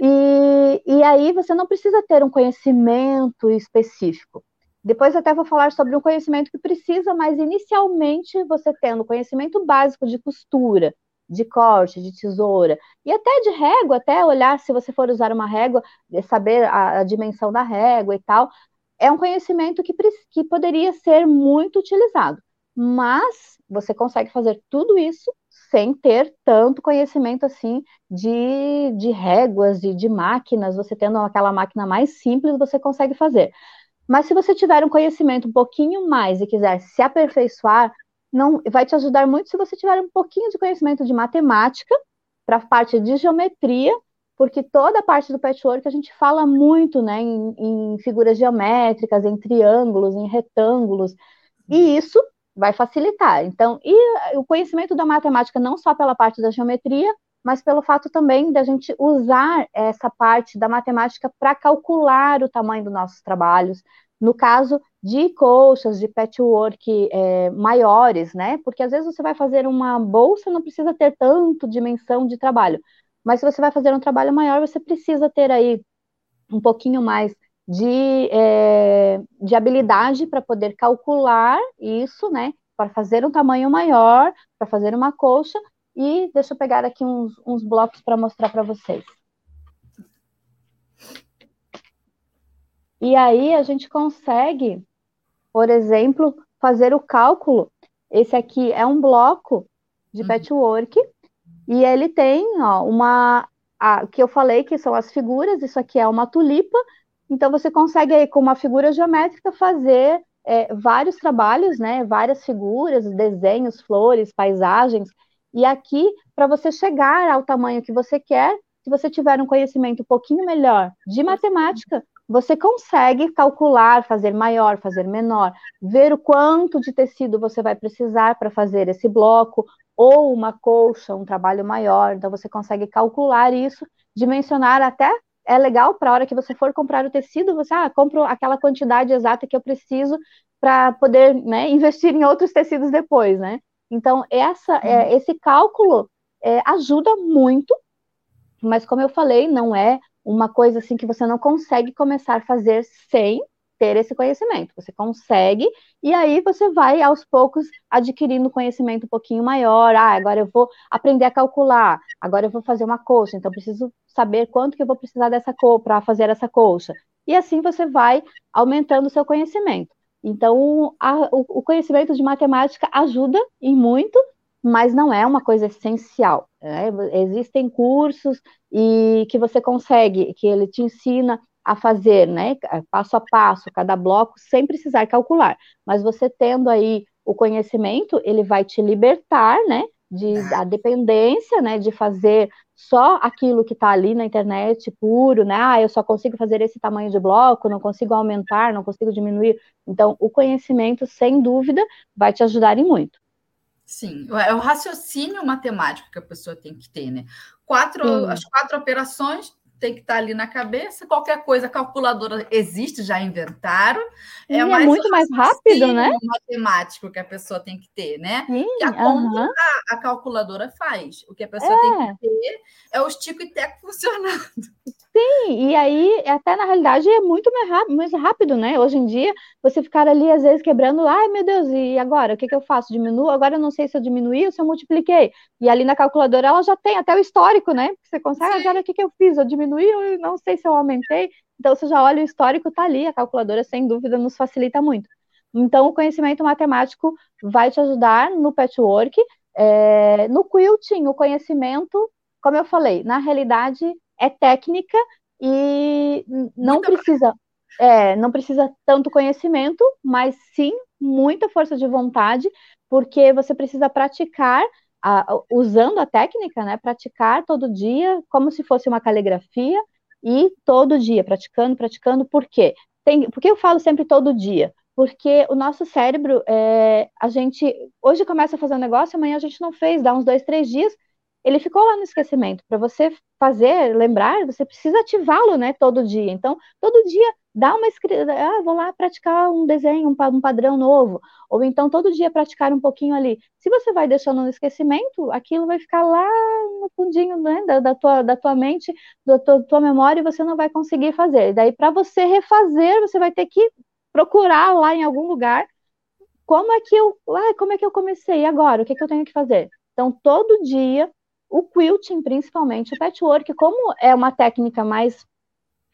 E, e aí você não precisa ter um conhecimento específico. Depois até vou falar sobre um conhecimento que precisa, mas inicialmente você tendo conhecimento básico de costura, de corte, de tesoura, e até de régua, até olhar se você for usar uma régua, saber a, a dimensão da régua e tal, é um conhecimento que, que poderia ser muito utilizado. Mas você consegue fazer tudo isso sem ter tanto conhecimento assim de, de réguas e de máquinas. Você tendo aquela máquina mais simples, você consegue fazer. Mas se você tiver um conhecimento um pouquinho mais e quiser se aperfeiçoar, não vai te ajudar muito se você tiver um pouquinho de conhecimento de matemática para a parte de geometria, porque toda a parte do patchwork a gente fala muito, né, em, em figuras geométricas, em triângulos, em retângulos, e isso vai facilitar. Então, e o conhecimento da matemática não só pela parte da geometria, mas pelo fato também da gente usar essa parte da matemática para calcular o tamanho dos nossos trabalhos, no caso de colchas, de patchwork é, maiores, né? Porque às vezes você vai fazer uma bolsa, não precisa ter tanto dimensão de trabalho, mas se você vai fazer um trabalho maior, você precisa ter aí um pouquinho mais de, é, de habilidade para poder calcular isso, né? Para fazer um tamanho maior, para fazer uma colcha. E deixa eu pegar aqui uns, uns blocos para mostrar para vocês. E aí a gente consegue, por exemplo, fazer o cálculo. Esse aqui é um bloco de uhum. patchwork e ele tem ó, uma a, que eu falei que são as figuras. Isso aqui é uma tulipa então, você consegue aí, com uma figura geométrica, fazer é, vários trabalhos, né? Várias figuras, desenhos, flores, paisagens. E aqui, para você chegar ao tamanho que você quer, se você tiver um conhecimento um pouquinho melhor de matemática, você consegue calcular, fazer maior, fazer menor, ver o quanto de tecido você vai precisar para fazer esse bloco, ou uma colcha, um trabalho maior. Então, você consegue calcular isso, dimensionar até é legal para a hora que você for comprar o tecido, você ah, compro aquela quantidade exata que eu preciso para poder né, investir em outros tecidos depois, né? Então, essa, é, uhum. esse cálculo é, ajuda muito, mas como eu falei, não é uma coisa assim que você não consegue começar a fazer sem ter esse conhecimento. Você consegue, e aí você vai aos poucos adquirindo conhecimento um pouquinho maior. Ah, agora eu vou aprender a calcular, agora eu vou fazer uma colcha, então preciso saber quanto que eu vou precisar dessa cor para fazer essa colcha. E assim você vai aumentando o seu conhecimento. Então, a, o, o conhecimento de matemática ajuda em muito, mas não é uma coisa essencial. Né? Existem cursos e que você consegue, que ele te ensina a fazer, né, passo a passo, cada bloco, sem precisar calcular. Mas você tendo aí o conhecimento, ele vai te libertar, né, de, da dependência, né, de fazer só aquilo que está ali na internet puro, né, ah, eu só consigo fazer esse tamanho de bloco, não consigo aumentar, não consigo diminuir. Então, o conhecimento, sem dúvida, vai te ajudar em muito. Sim, é o raciocínio matemático que a pessoa tem que ter, né? Quatro, as quatro operações tem que estar ali na cabeça. Qualquer coisa, calculadora existe, já inventaram. É, é muito mais rápido, né? matemático que a pessoa tem que ter, né? Sim, e a conta a, a, calculadora faz. O que a pessoa é. tem que ter é o estico e teco funcionando. Sim, e aí, até na realidade, é muito mais rápido, né? Hoje em dia, você ficar ali, às vezes, quebrando, ai meu Deus, e agora? O que, que eu faço? Diminuo? Agora eu não sei se eu diminuí ou se eu multipliquei. E ali na calculadora, ela já tem até o histórico, né? Você consegue, Sim. agora o que, que eu fiz? Eu diminuí ou não sei se eu aumentei? Então, você já olha o histórico, tá ali, a calculadora, sem dúvida, nos facilita muito. Então, o conhecimento matemático vai te ajudar no patchwork, é, no quilting, o conhecimento, como eu falei, na realidade é técnica e não precisa é, não precisa tanto conhecimento, mas sim muita força de vontade, porque você precisa praticar a, usando a técnica, né? Praticar todo dia, como se fosse uma caligrafia, e todo dia, praticando, praticando, por quê? Tem, por que eu falo sempre todo dia? Porque o nosso cérebro, é, a gente hoje começa a fazer um negócio, amanhã a gente não fez, dá uns dois, três dias, ele ficou lá no esquecimento. Para você fazer, lembrar, você precisa ativá-lo, né, todo dia. Então, todo dia dá uma escrita, ah, vou lá praticar um desenho, um, padrão novo, ou então todo dia praticar um pouquinho ali. Se você vai deixando no esquecimento, aquilo vai ficar lá no fundinho, né, da, da tua, da tua mente, da tua, tua memória, e você não vai conseguir fazer. E daí, para você refazer, você vai ter que procurar lá em algum lugar como é que eu, ah, como é que eu comecei agora? O que, é que eu tenho que fazer? Então, todo dia o quilting, principalmente, o patchwork, como é uma técnica mais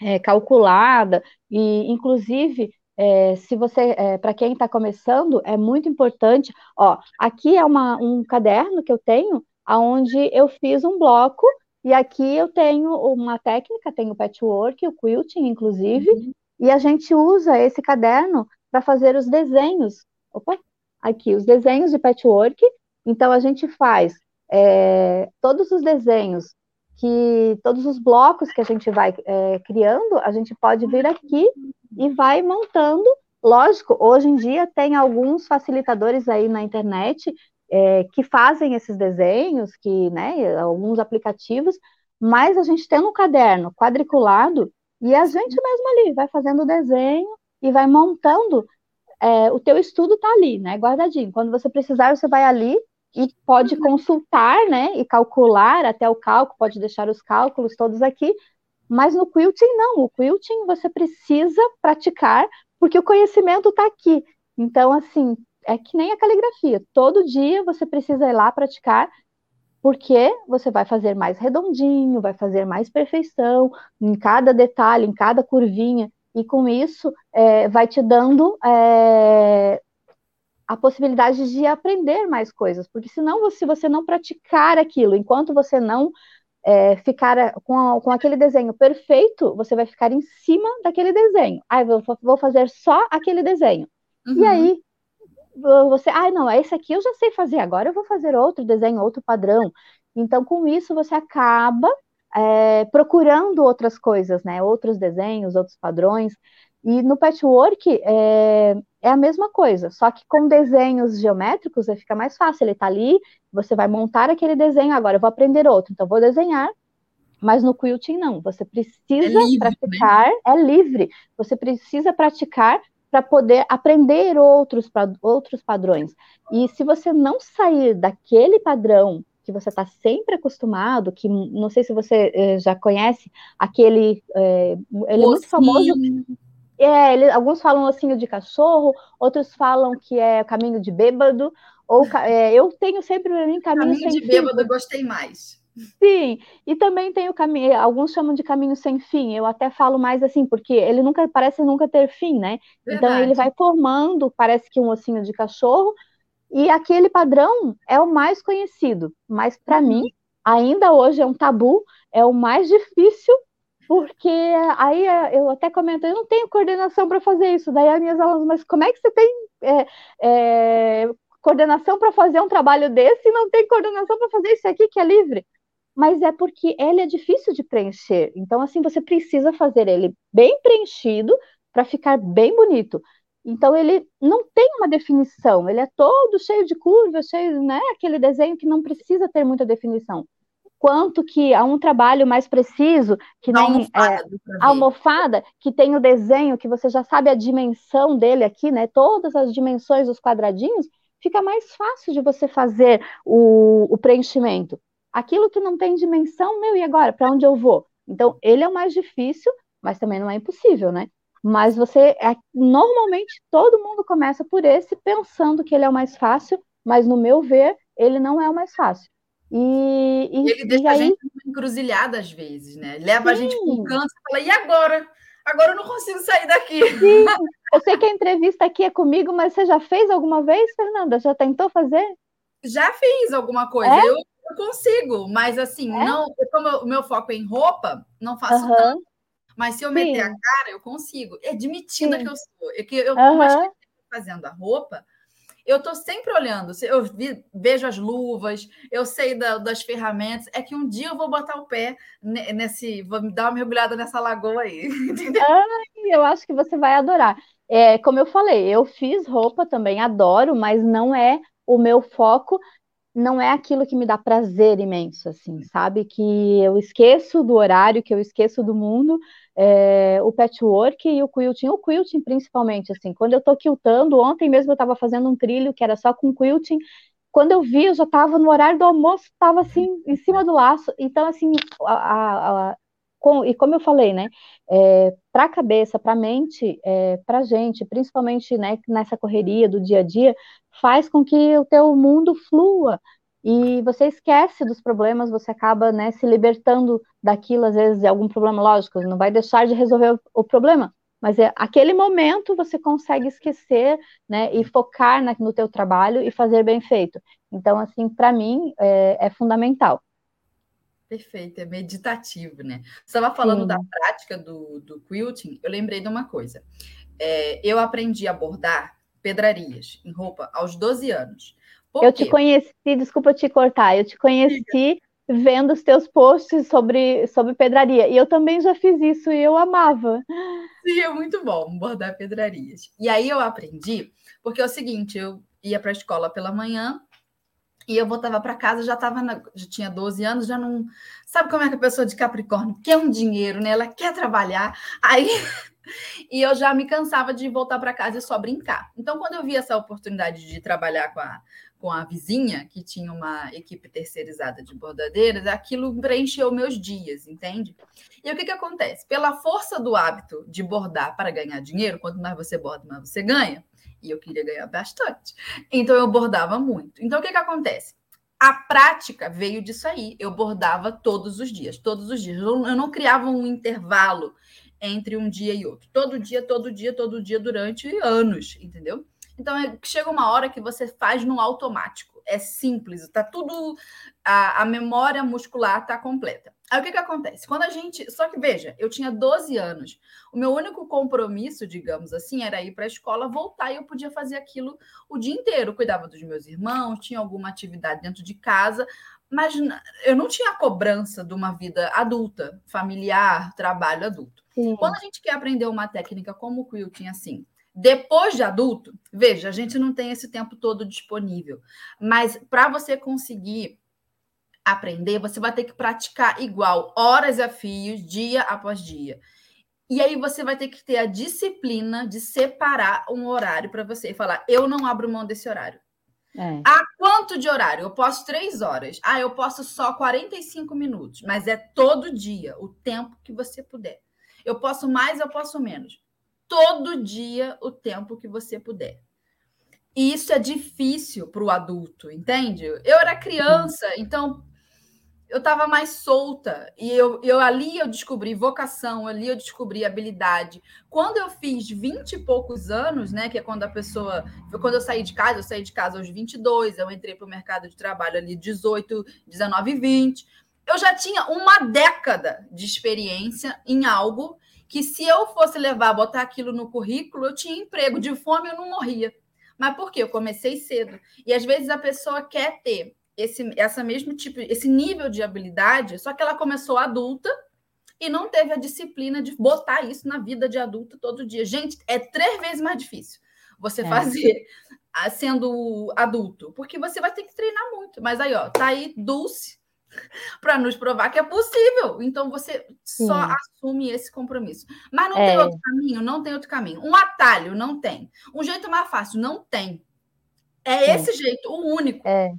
é, calculada, e inclusive, é, se você, é, para quem está começando, é muito importante. Ó, aqui é uma, um caderno que eu tenho, onde eu fiz um bloco, e aqui eu tenho uma técnica, tenho o patchwork, o quilting, inclusive, uhum. e a gente usa esse caderno para fazer os desenhos. Opa, aqui, os desenhos de patchwork. Então, a gente faz é, todos os desenhos que todos os blocos que a gente vai é, criando, a gente pode vir aqui e vai montando. Lógico, hoje em dia tem alguns facilitadores aí na internet é, que fazem esses desenhos, que, né, alguns aplicativos, mas a gente tem um caderno quadriculado e a gente mesmo ali vai fazendo o desenho e vai montando. É, o teu estudo está ali, né, guardadinho. Quando você precisar, você vai ali e pode uhum. consultar, né, e calcular até o cálculo, pode deixar os cálculos todos aqui, Mas no quilting, não. O quilting você precisa praticar, porque o conhecimento está aqui. Então, assim, é que nem a caligrafia. Todo dia você precisa ir lá praticar, porque você vai fazer mais redondinho, vai fazer mais perfeição em cada detalhe, em cada curvinha, e com isso é, vai te dando é, a possibilidade de aprender mais coisas, porque senão, se você não praticar aquilo, enquanto você não é, ficar com, com aquele desenho perfeito, você vai ficar em cima daquele desenho. Ah, eu vou, vou fazer só aquele desenho. Uhum. E aí, você, ah, não, esse aqui eu já sei fazer, agora eu vou fazer outro desenho, outro padrão. Então, com isso, você acaba é, procurando outras coisas, né? Outros desenhos, outros padrões. E no patchwork é, é a mesma coisa, só que com desenhos geométricos fica mais fácil. Ele está ali, você vai montar aquele desenho, agora eu vou aprender outro, então vou desenhar. Mas no quilting não, você precisa é livre, né? praticar, né? é livre. Você precisa praticar para poder aprender outros, outros padrões. E se você não sair daquele padrão que você está sempre acostumado, que não sei se você eh, já conhece, aquele. Eh, ele é muito famoso. É, ele, alguns falam ossinho de cachorro, outros falam que é caminho de bêbado, ou é, eu tenho sempre para mim caminho, caminho sem de bêbado, eu gostei mais. Sim, e também tem o caminho, alguns chamam de caminho sem fim. Eu até falo mais assim, porque ele nunca parece nunca ter fim, né? Verdade. Então ele vai formando, parece que um ossinho de cachorro, e aquele padrão é o mais conhecido, mas para uhum. mim, ainda hoje é um tabu, é o mais difícil, porque aí é, eu até comento, eu não tenho coordenação para fazer isso. Daí as minhas alunas, mas como é que você tem é, é, coordenação para fazer um trabalho desse e não tem coordenação para fazer isso aqui que é livre? Mas é porque ele é difícil de preencher. Então, assim, você precisa fazer ele bem preenchido para ficar bem bonito. Então ele não tem uma definição, ele é todo cheio de curvas, cheio, né, aquele desenho que não precisa ter muita definição. Quanto que a um trabalho mais preciso, que nem almofada, é, a almofada, que tem o desenho, que você já sabe a dimensão dele aqui, né, todas as dimensões dos quadradinhos, fica mais fácil de você fazer o, o preenchimento. Aquilo que não tem dimensão, meu, e agora? Para onde eu vou? Então, ele é o mais difícil, mas também não é impossível, né? Mas você, é, normalmente, todo mundo começa por esse, pensando que ele é o mais fácil, mas no meu ver, ele não é o mais fácil. E, e ele deixa e aí... a gente encruzilhada às vezes, né? Leva Sim. a gente para um canto e fala, e agora? Agora eu não consigo sair daqui. Sim, eu sei que a entrevista aqui é comigo, mas você já fez alguma vez, Fernanda? Já tentou fazer? Já fiz alguma coisa. É? Eu, eu, consigo, mas assim, é? não, como o meu foco é em roupa, não faço uhum. tanto. Mas se eu Sim. meter a cara, eu consigo. Admitida Sim. que eu sou. É que eu uhum. fazendo a roupa, eu estou sempre olhando. Eu vi, vejo as luvas, eu sei da, das ferramentas. É que um dia eu vou botar o pé nesse. Vou dar uma mergulhada nessa lagoa aí. Ai, eu acho que você vai adorar. É, como eu falei, eu fiz roupa também, adoro, mas não é o meu foco não é aquilo que me dá prazer imenso, assim, sabe? Que eu esqueço do horário, que eu esqueço do mundo, é, o patchwork e o quilting, o quilting principalmente, assim, quando eu tô quiltando, ontem mesmo eu estava fazendo um trilho que era só com quilting, quando eu vi, eu já estava no horário do almoço, estava assim, em cima do laço, então, assim, a, a, a com, e como eu falei, né, é, para a cabeça, para a mente, é, para a gente, principalmente né, nessa correria do dia a dia, faz com que o teu mundo flua e você esquece dos problemas, você acaba né, se libertando daquilo, às vezes, de algum problema lógico, não vai deixar de resolver o, o problema, mas é aquele momento você consegue esquecer, né, e focar na, no teu trabalho e fazer bem feito. Então, assim, para mim é, é fundamental. Perfeito, é meditativo, né? Você estava falando Sim. da prática do, do quilting, eu lembrei de uma coisa. É, eu aprendi a bordar pedrarias em roupa aos 12 anos. Por eu quê? te conheci, desculpa te cortar, eu te conheci Sim. vendo os teus posts sobre, sobre pedraria. E eu também já fiz isso e eu amava. Sim, é muito bom bordar pedrarias. E aí eu aprendi, porque é o seguinte, eu ia para a escola pela manhã, e eu voltava para casa, já tava na, já tinha 12 anos, já não. Sabe como é que a pessoa de Capricórnio quer um dinheiro, né? Ela quer trabalhar. Aí e eu já me cansava de voltar para casa e só brincar. Então, quando eu vi essa oportunidade de trabalhar com a, com a vizinha, que tinha uma equipe terceirizada de bordadeiras, aquilo preencheu meus dias, entende? E o que, que acontece? Pela força do hábito de bordar para ganhar dinheiro, quanto mais você borda, mais você ganha, e eu queria ganhar bastante, então eu bordava muito. Então o que, que acontece? A prática veio disso aí. Eu bordava todos os dias, todos os dias. Eu não criava um intervalo entre um dia e outro. Todo dia, todo dia, todo dia, durante anos, entendeu? Então, é, chega uma hora que você faz no automático. É simples, tá tudo. A, a memória muscular tá completa. Aí o que, que acontece? Quando a gente. Só que veja, eu tinha 12 anos. O meu único compromisso, digamos assim, era ir para a escola, voltar e eu podia fazer aquilo o dia inteiro. Eu cuidava dos meus irmãos, tinha alguma atividade dentro de casa, mas eu não tinha a cobrança de uma vida adulta, familiar, trabalho adulto. Sim. Quando a gente quer aprender uma técnica como o quilting, assim, depois de adulto, veja, a gente não tem esse tempo todo disponível, mas para você conseguir aprender, você vai ter que praticar igual, horas a fios, dia após dia. E aí você vai ter que ter a disciplina de separar um horário para você e falar: eu não abro mão desse horário. É. Ah, quanto de horário? Eu posso três horas. Ah, eu posso só 45 minutos, mas é todo dia, o tempo que você puder. Eu posso mais, eu posso menos todo dia o tempo que você puder. E isso é difícil para o adulto, entende? Eu era criança, então eu estava mais solta e eu, eu ali eu descobri vocação, ali eu descobri habilidade. Quando eu fiz 20 e poucos anos, né, que é quando a pessoa, quando eu saí de casa, eu saí de casa aos 22, eu entrei para o mercado de trabalho ali 18, 19, 20. Eu já tinha uma década de experiência em algo que se eu fosse levar, botar aquilo no currículo, eu tinha emprego. De fome eu não morria. Mas por quê? Eu comecei cedo. E às vezes a pessoa quer ter esse, essa mesmo tipo, esse nível de habilidade, só que ela começou adulta e não teve a disciplina de botar isso na vida de adulto todo dia. Gente, é três vezes mais difícil você é. fazer sendo adulto, porque você vai ter que treinar muito. Mas aí, ó, tá aí Dulce para nos provar que é possível. Então você Sim. só assume esse compromisso. Mas não é. tem outro caminho, não tem outro caminho. Um atalho não tem. Um jeito mais fácil não tem. É esse jeito, o único. É.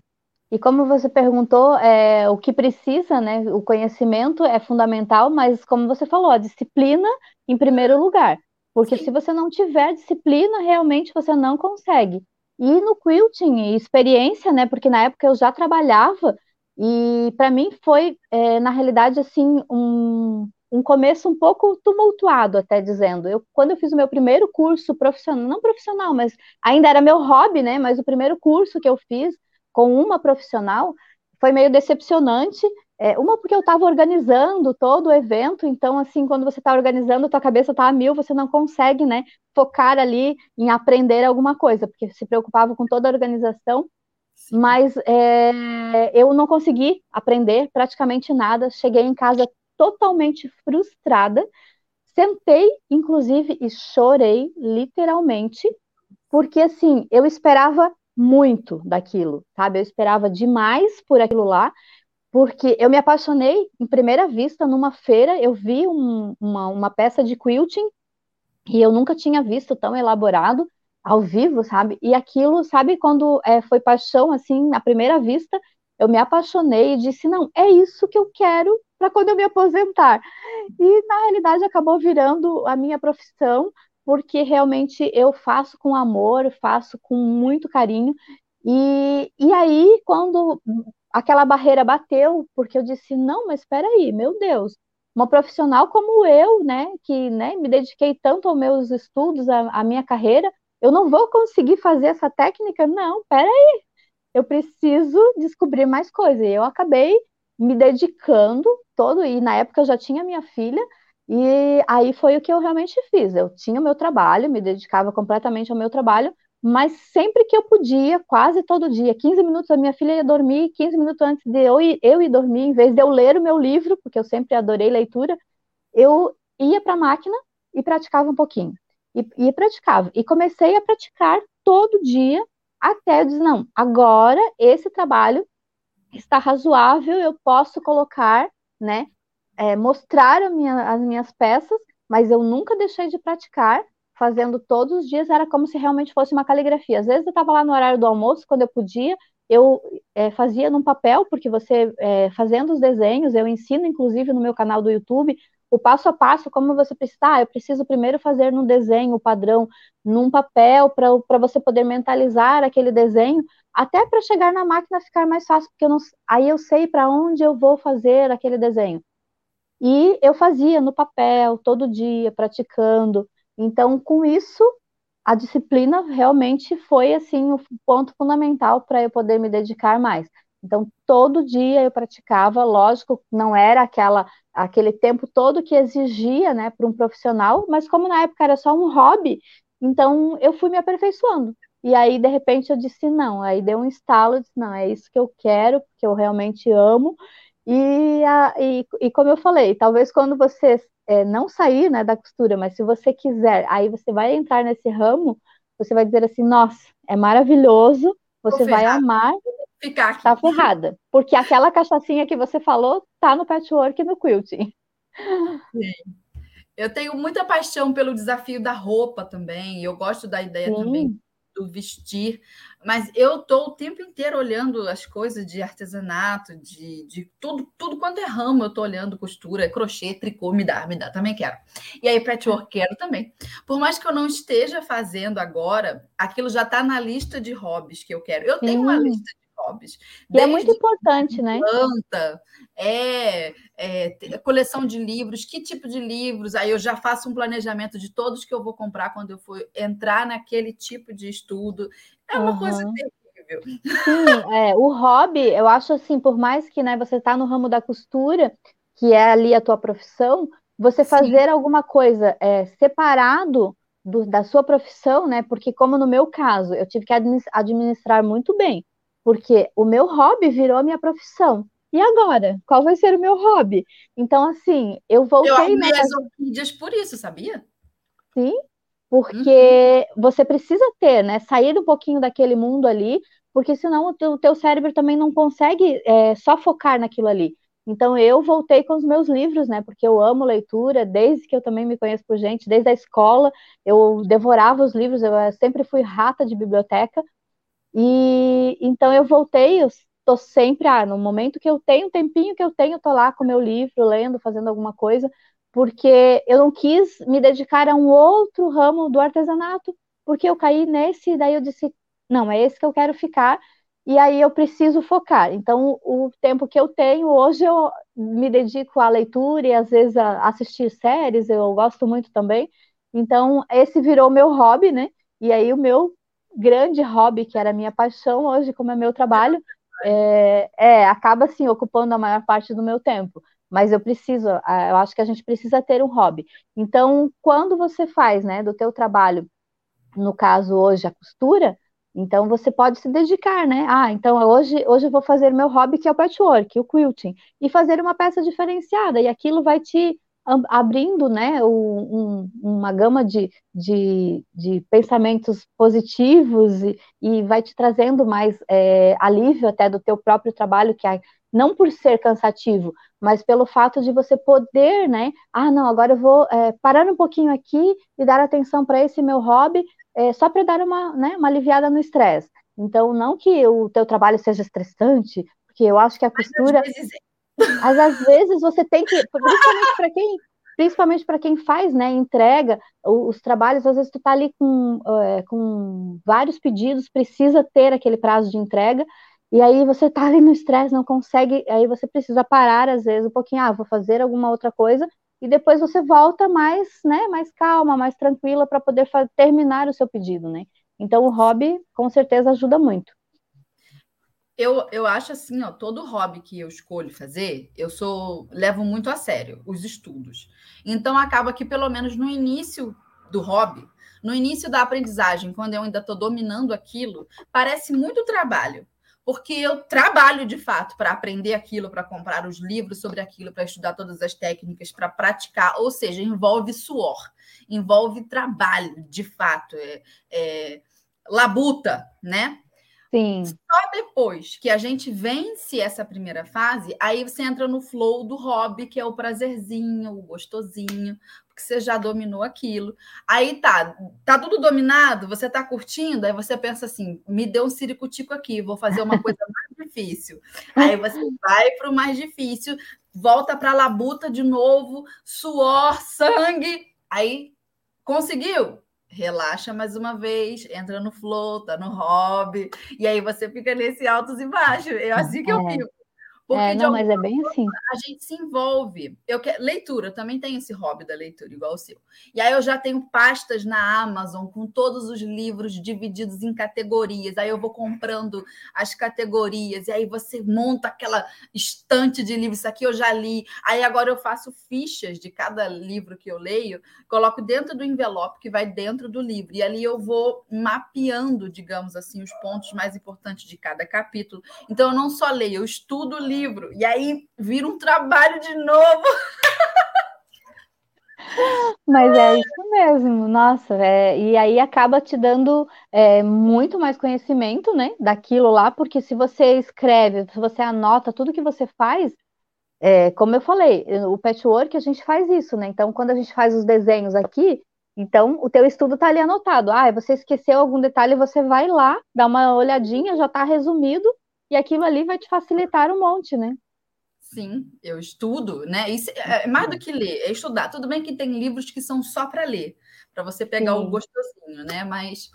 E como você perguntou, é, o que precisa, né? O conhecimento é fundamental, mas como você falou, a disciplina em primeiro lugar. Porque Sim. se você não tiver disciplina, realmente você não consegue. E no quilting, experiência, né? Porque na época eu já trabalhava e para mim foi, é, na realidade, assim, um, um começo um pouco tumultuado, até dizendo. Eu, quando eu fiz o meu primeiro curso profissional, não profissional, mas ainda era meu hobby, né? Mas o primeiro curso que eu fiz com uma profissional foi meio decepcionante. É, uma porque eu estava organizando todo o evento, então assim, quando você está organizando, tua cabeça está a mil, você não consegue, né, focar ali em aprender alguma coisa, porque se preocupava com toda a organização mas é, eu não consegui aprender praticamente nada. Cheguei em casa totalmente frustrada. Sentei, inclusive, e chorei literalmente, porque assim, eu esperava muito daquilo, sabe? Eu esperava demais por aquilo lá, porque eu me apaixonei em primeira vista numa feira. Eu vi um, uma, uma peça de quilting e eu nunca tinha visto tão elaborado ao vivo, sabe? E aquilo, sabe, quando é, foi paixão, assim, à primeira vista, eu me apaixonei e disse: não, é isso que eu quero para quando eu me aposentar. E na realidade acabou virando a minha profissão, porque realmente eu faço com amor, faço com muito carinho. E, e aí, quando aquela barreira bateu, porque eu disse: não, mas espera aí, meu Deus, uma profissional como eu, né, que né, me dediquei tanto aos meus estudos, à minha carreira, eu não vou conseguir fazer essa técnica? Não, peraí, eu preciso descobrir mais coisas. E eu acabei me dedicando todo, e na época eu já tinha minha filha, e aí foi o que eu realmente fiz. Eu tinha o meu trabalho, me dedicava completamente ao meu trabalho, mas sempre que eu podia, quase todo dia, 15 minutos a minha filha ia dormir, 15 minutos antes de eu ir, eu ir dormir, em vez de eu ler o meu livro, porque eu sempre adorei leitura, eu ia para a máquina e praticava um pouquinho e, e praticava. E comecei a praticar todo dia até eu dizer, não, agora esse trabalho está razoável, eu posso colocar, né, é, mostrar minha, as minhas peças, mas eu nunca deixei de praticar, fazendo todos os dias, era como se realmente fosse uma caligrafia. Às vezes eu estava lá no horário do almoço, quando eu podia, eu é, fazia num papel, porque você, é, fazendo os desenhos, eu ensino, inclusive, no meu canal do YouTube, o passo a passo, como você precisa, ah, eu preciso primeiro fazer no desenho o padrão, num papel, para você poder mentalizar aquele desenho, até para chegar na máquina ficar mais fácil, porque eu não, aí eu sei para onde eu vou fazer aquele desenho. E eu fazia no papel, todo dia, praticando. Então, com isso, a disciplina realmente foi assim o ponto fundamental para eu poder me dedicar mais. Então, todo dia eu praticava, lógico, não era aquela aquele tempo todo que exigia, né, para um profissional, mas como na época era só um hobby, então eu fui me aperfeiçoando. E aí, de repente, eu disse não. Aí deu um estalo, disse, não, é isso que eu quero, porque eu realmente amo. E, a, e, e como eu falei, talvez quando você é, não sair né, da costura, mas se você quiser, aí você vai entrar nesse ramo, você vai dizer assim, nossa, é maravilhoso, você vai amar, ficar aqui. Tá ferrada. Porque aquela cachaçinha que você falou tá no patchwork e no quilting. Sim. Eu tenho muita paixão pelo desafio da roupa também, eu gosto da ideia Sim. também do vestir, mas eu estou o tempo inteiro olhando as coisas de artesanato, de, de tudo, tudo quanto é ramo, eu estou olhando costura, crochê, tricô, me dá, me dá, também quero. E aí, patchwork, quero também. Por mais que eu não esteja fazendo agora, aquilo já está na lista de hobbies que eu quero. Eu tenho uma lista hobbies. E é muito importante, né? Planta, é, é, coleção de livros, que tipo de livros? Aí eu já faço um planejamento de todos que eu vou comprar quando eu for entrar naquele tipo de estudo. É uma uhum. coisa terrível. Sim, é, o hobby, eu acho assim, por mais que né, você está no ramo da costura, que é ali a tua profissão, você fazer Sim. alguma coisa é, separado do, da sua profissão, né? Porque, como no meu caso, eu tive que administrar muito bem porque o meu hobby virou a minha profissão. E agora? Qual vai ser o meu hobby? Então, assim, eu voltei... Eu arrumei as orquídeas por isso, sabia? Sim, porque uhum. você precisa ter, né? Sair um pouquinho daquele mundo ali, porque senão o teu, teu cérebro também não consegue é, só focar naquilo ali. Então eu voltei com os meus livros, né? Porque eu amo leitura, desde que eu também me conheço por gente, desde a escola, eu devorava os livros, eu sempre fui rata de biblioteca, e então eu voltei, eu estou sempre, ah, no momento que eu tenho, um tempinho que eu tenho, estou lá com meu livro, lendo, fazendo alguma coisa, porque eu não quis me dedicar a um outro ramo do artesanato, porque eu caí nesse, e daí eu disse, não, é esse que eu quero ficar, e aí eu preciso focar. Então, o tempo que eu tenho, hoje eu me dedico à leitura e às vezes a assistir séries, eu gosto muito também. Então, esse virou meu hobby, né? E aí o meu grande hobby, que era a minha paixão, hoje, como é meu trabalho, é, é, acaba assim ocupando a maior parte do meu tempo. Mas eu preciso, eu acho que a gente precisa ter um hobby. Então, quando você faz, né, do teu trabalho, no caso hoje a costura, então você pode se dedicar, né? Ah, então hoje, hoje eu vou fazer meu hobby que é o patchwork, o quilting, e fazer uma peça diferenciada, e aquilo vai te abrindo né, um, uma gama de, de, de, pensamentos positivos e, e, vai te trazendo mais é, alívio até do teu próprio trabalho, que é, não por ser cansativo, mas pelo fato de você poder, né? Ah, não, agora eu vou é, parar um pouquinho aqui e dar atenção para esse meu hobby, é, só para dar uma, né, uma aliviada no estresse. Então, não que o teu trabalho seja estressante, porque eu acho que a costura. Mas, mas às vezes você tem que, principalmente para quem, principalmente para quem faz, né, entrega os, os, trabalhos, às vezes tu tá ali com, é, com vários pedidos, precisa ter aquele prazo de entrega, e aí você tá ali no estresse, não consegue, aí você precisa parar às vezes um pouquinho, ah, vou fazer alguma outra coisa, e depois você volta mais, né, mais calma, mais tranquila para poder terminar o seu pedido, né? Então o hobby com certeza ajuda muito eu, eu acho assim, ó, todo hobby que eu escolho fazer, eu sou levo muito a sério os estudos. Então acaba que pelo menos no início do hobby, no início da aprendizagem, quando eu ainda estou dominando aquilo, parece muito trabalho, porque eu trabalho de fato para aprender aquilo, para comprar os livros sobre aquilo, para estudar todas as técnicas, para praticar, ou seja, envolve suor, envolve trabalho, de fato, é, é labuta, né? Sim. Só depois que a gente vence essa primeira fase, aí você entra no flow do hobby, que é o prazerzinho, o gostosinho. Porque que você já dominou aquilo. Aí tá, tá tudo dominado, você tá curtindo, aí você pensa assim: me deu um ciricutico aqui, vou fazer uma coisa mais difícil. Aí você vai para o mais difícil, volta para a labuta de novo, suor, sangue. Aí conseguiu? Relaxa mais uma vez, entra no flow, tá no hobby, e aí você fica nesse altos e baixos. É assim que eu é. fico. Porque é, não, mas é bem assim. A gente se envolve. Eu que... Leitura, eu também tenho esse hobby da leitura, igual o seu. E aí eu já tenho pastas na Amazon com todos os livros divididos em categorias. Aí eu vou comprando as categorias, e aí você monta aquela estante de livros. Isso aqui eu já li. Aí agora eu faço fichas de cada livro que eu leio, coloco dentro do envelope que vai dentro do livro. E ali eu vou mapeando, digamos assim, os pontos mais importantes de cada capítulo. Então eu não só leio, eu estudo o livro livro. E aí vira um trabalho de novo. Mas é isso mesmo, nossa, é, e aí acaba te dando é, muito mais conhecimento, né, daquilo lá, porque se você escreve, se você anota tudo que você faz, é, como eu falei, o patchwork a gente faz isso, né, então quando a gente faz os desenhos aqui, então o teu estudo tá ali anotado, ah, você esqueceu algum detalhe, você vai lá, dá uma olhadinha, já tá resumido, e aquilo ali vai te facilitar um monte, né? Sim, eu estudo, né? Isso é, é mais do que ler, é estudar. Tudo bem que tem livros que são só para ler, para você pegar Sim. o gostosinho, né? Mas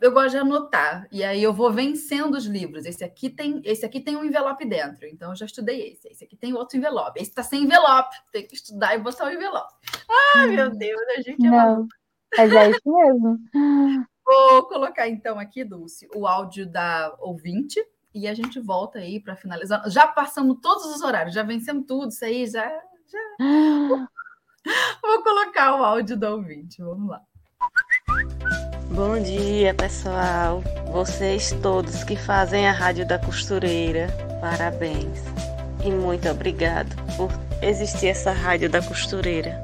eu gosto de anotar e aí eu vou vencendo os livros. Esse aqui tem, esse aqui tem um envelope dentro, então eu já estudei esse. Esse aqui tem outro envelope. Esse está sem envelope, tem que estudar e botar o envelope. Ai, meu hum. Deus, a gente é Não, Mas é isso mesmo. Vou colocar então aqui, Dulce, o áudio da ouvinte e a gente volta aí para finalizar. Já passamos todos os horários, já vencemos tudo, isso aí já. já... Vou colocar o áudio do ouvinte, vamos lá. Bom dia, pessoal. Vocês todos que fazem a Rádio da Costureira, parabéns. E muito obrigado por existir essa Rádio da Costureira.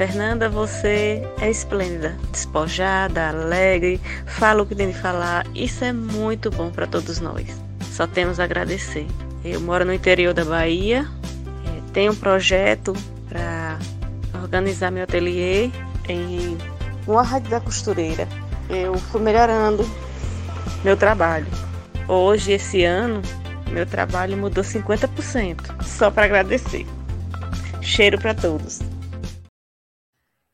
Fernanda, você é esplêndida, despojada, alegre, fala o que tem de falar. Isso é muito bom para todos nós. Só temos a agradecer. Eu moro no interior da Bahia, é, tenho um projeto para organizar meu ateliê em uma rádio da costureira. Eu fui melhorando meu trabalho. Hoje, esse ano, meu trabalho mudou 50%. Só para agradecer. Cheiro para todos.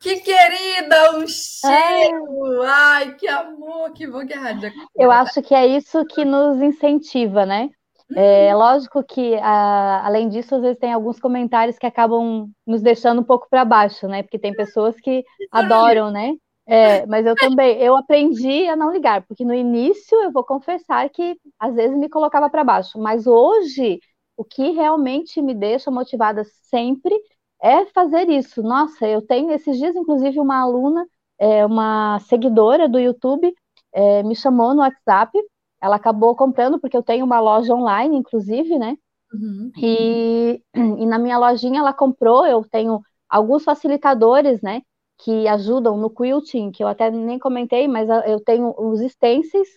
Que querida, um cheiro! É. Ai, que amor, que bom que a rádio. Eu acho que é isso que nos incentiva, né? É uhum. lógico que, a, além disso, às vezes tem alguns comentários que acabam nos deixando um pouco para baixo, né? Porque tem pessoas que adoram, né? É, mas eu também, eu aprendi a não ligar, porque no início eu vou confessar que às vezes me colocava para baixo, mas hoje o que realmente me deixa motivada sempre é fazer isso. Nossa, eu tenho esses dias, inclusive, uma aluna, é, uma seguidora do YouTube, é, me chamou no WhatsApp. Ela acabou comprando, porque eu tenho uma loja online, inclusive, né? Uhum. E, e na minha lojinha ela comprou, eu tenho alguns facilitadores, né? Que ajudam no quilting, que eu até nem comentei, mas eu tenho os stencils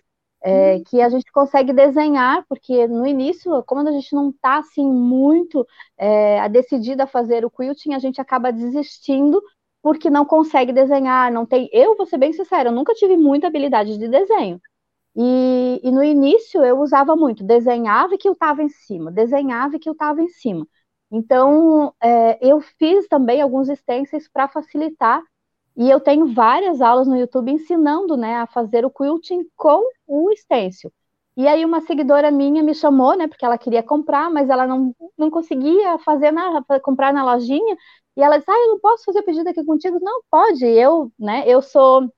é, uhum. que a gente consegue desenhar, porque no início, como a gente não está assim muito é, decidida a fazer o quilting, a gente acaba desistindo porque não consegue desenhar, não tem. Eu vou ser bem sincera, eu nunca tive muita habilidade de desenho. E, e no início eu usava muito, desenhava e que eu estava em cima, desenhava e que eu estava em cima. Então, é, eu fiz também alguns stencils para facilitar e eu tenho várias aulas no YouTube ensinando né, a fazer o quilting com o stencil. E aí uma seguidora minha me chamou, né, porque ela queria comprar, mas ela não, não conseguia fazer na, comprar na lojinha. E ela disse, ah, eu não posso fazer o pedido aqui contigo. Não, pode, eu, né, eu sou,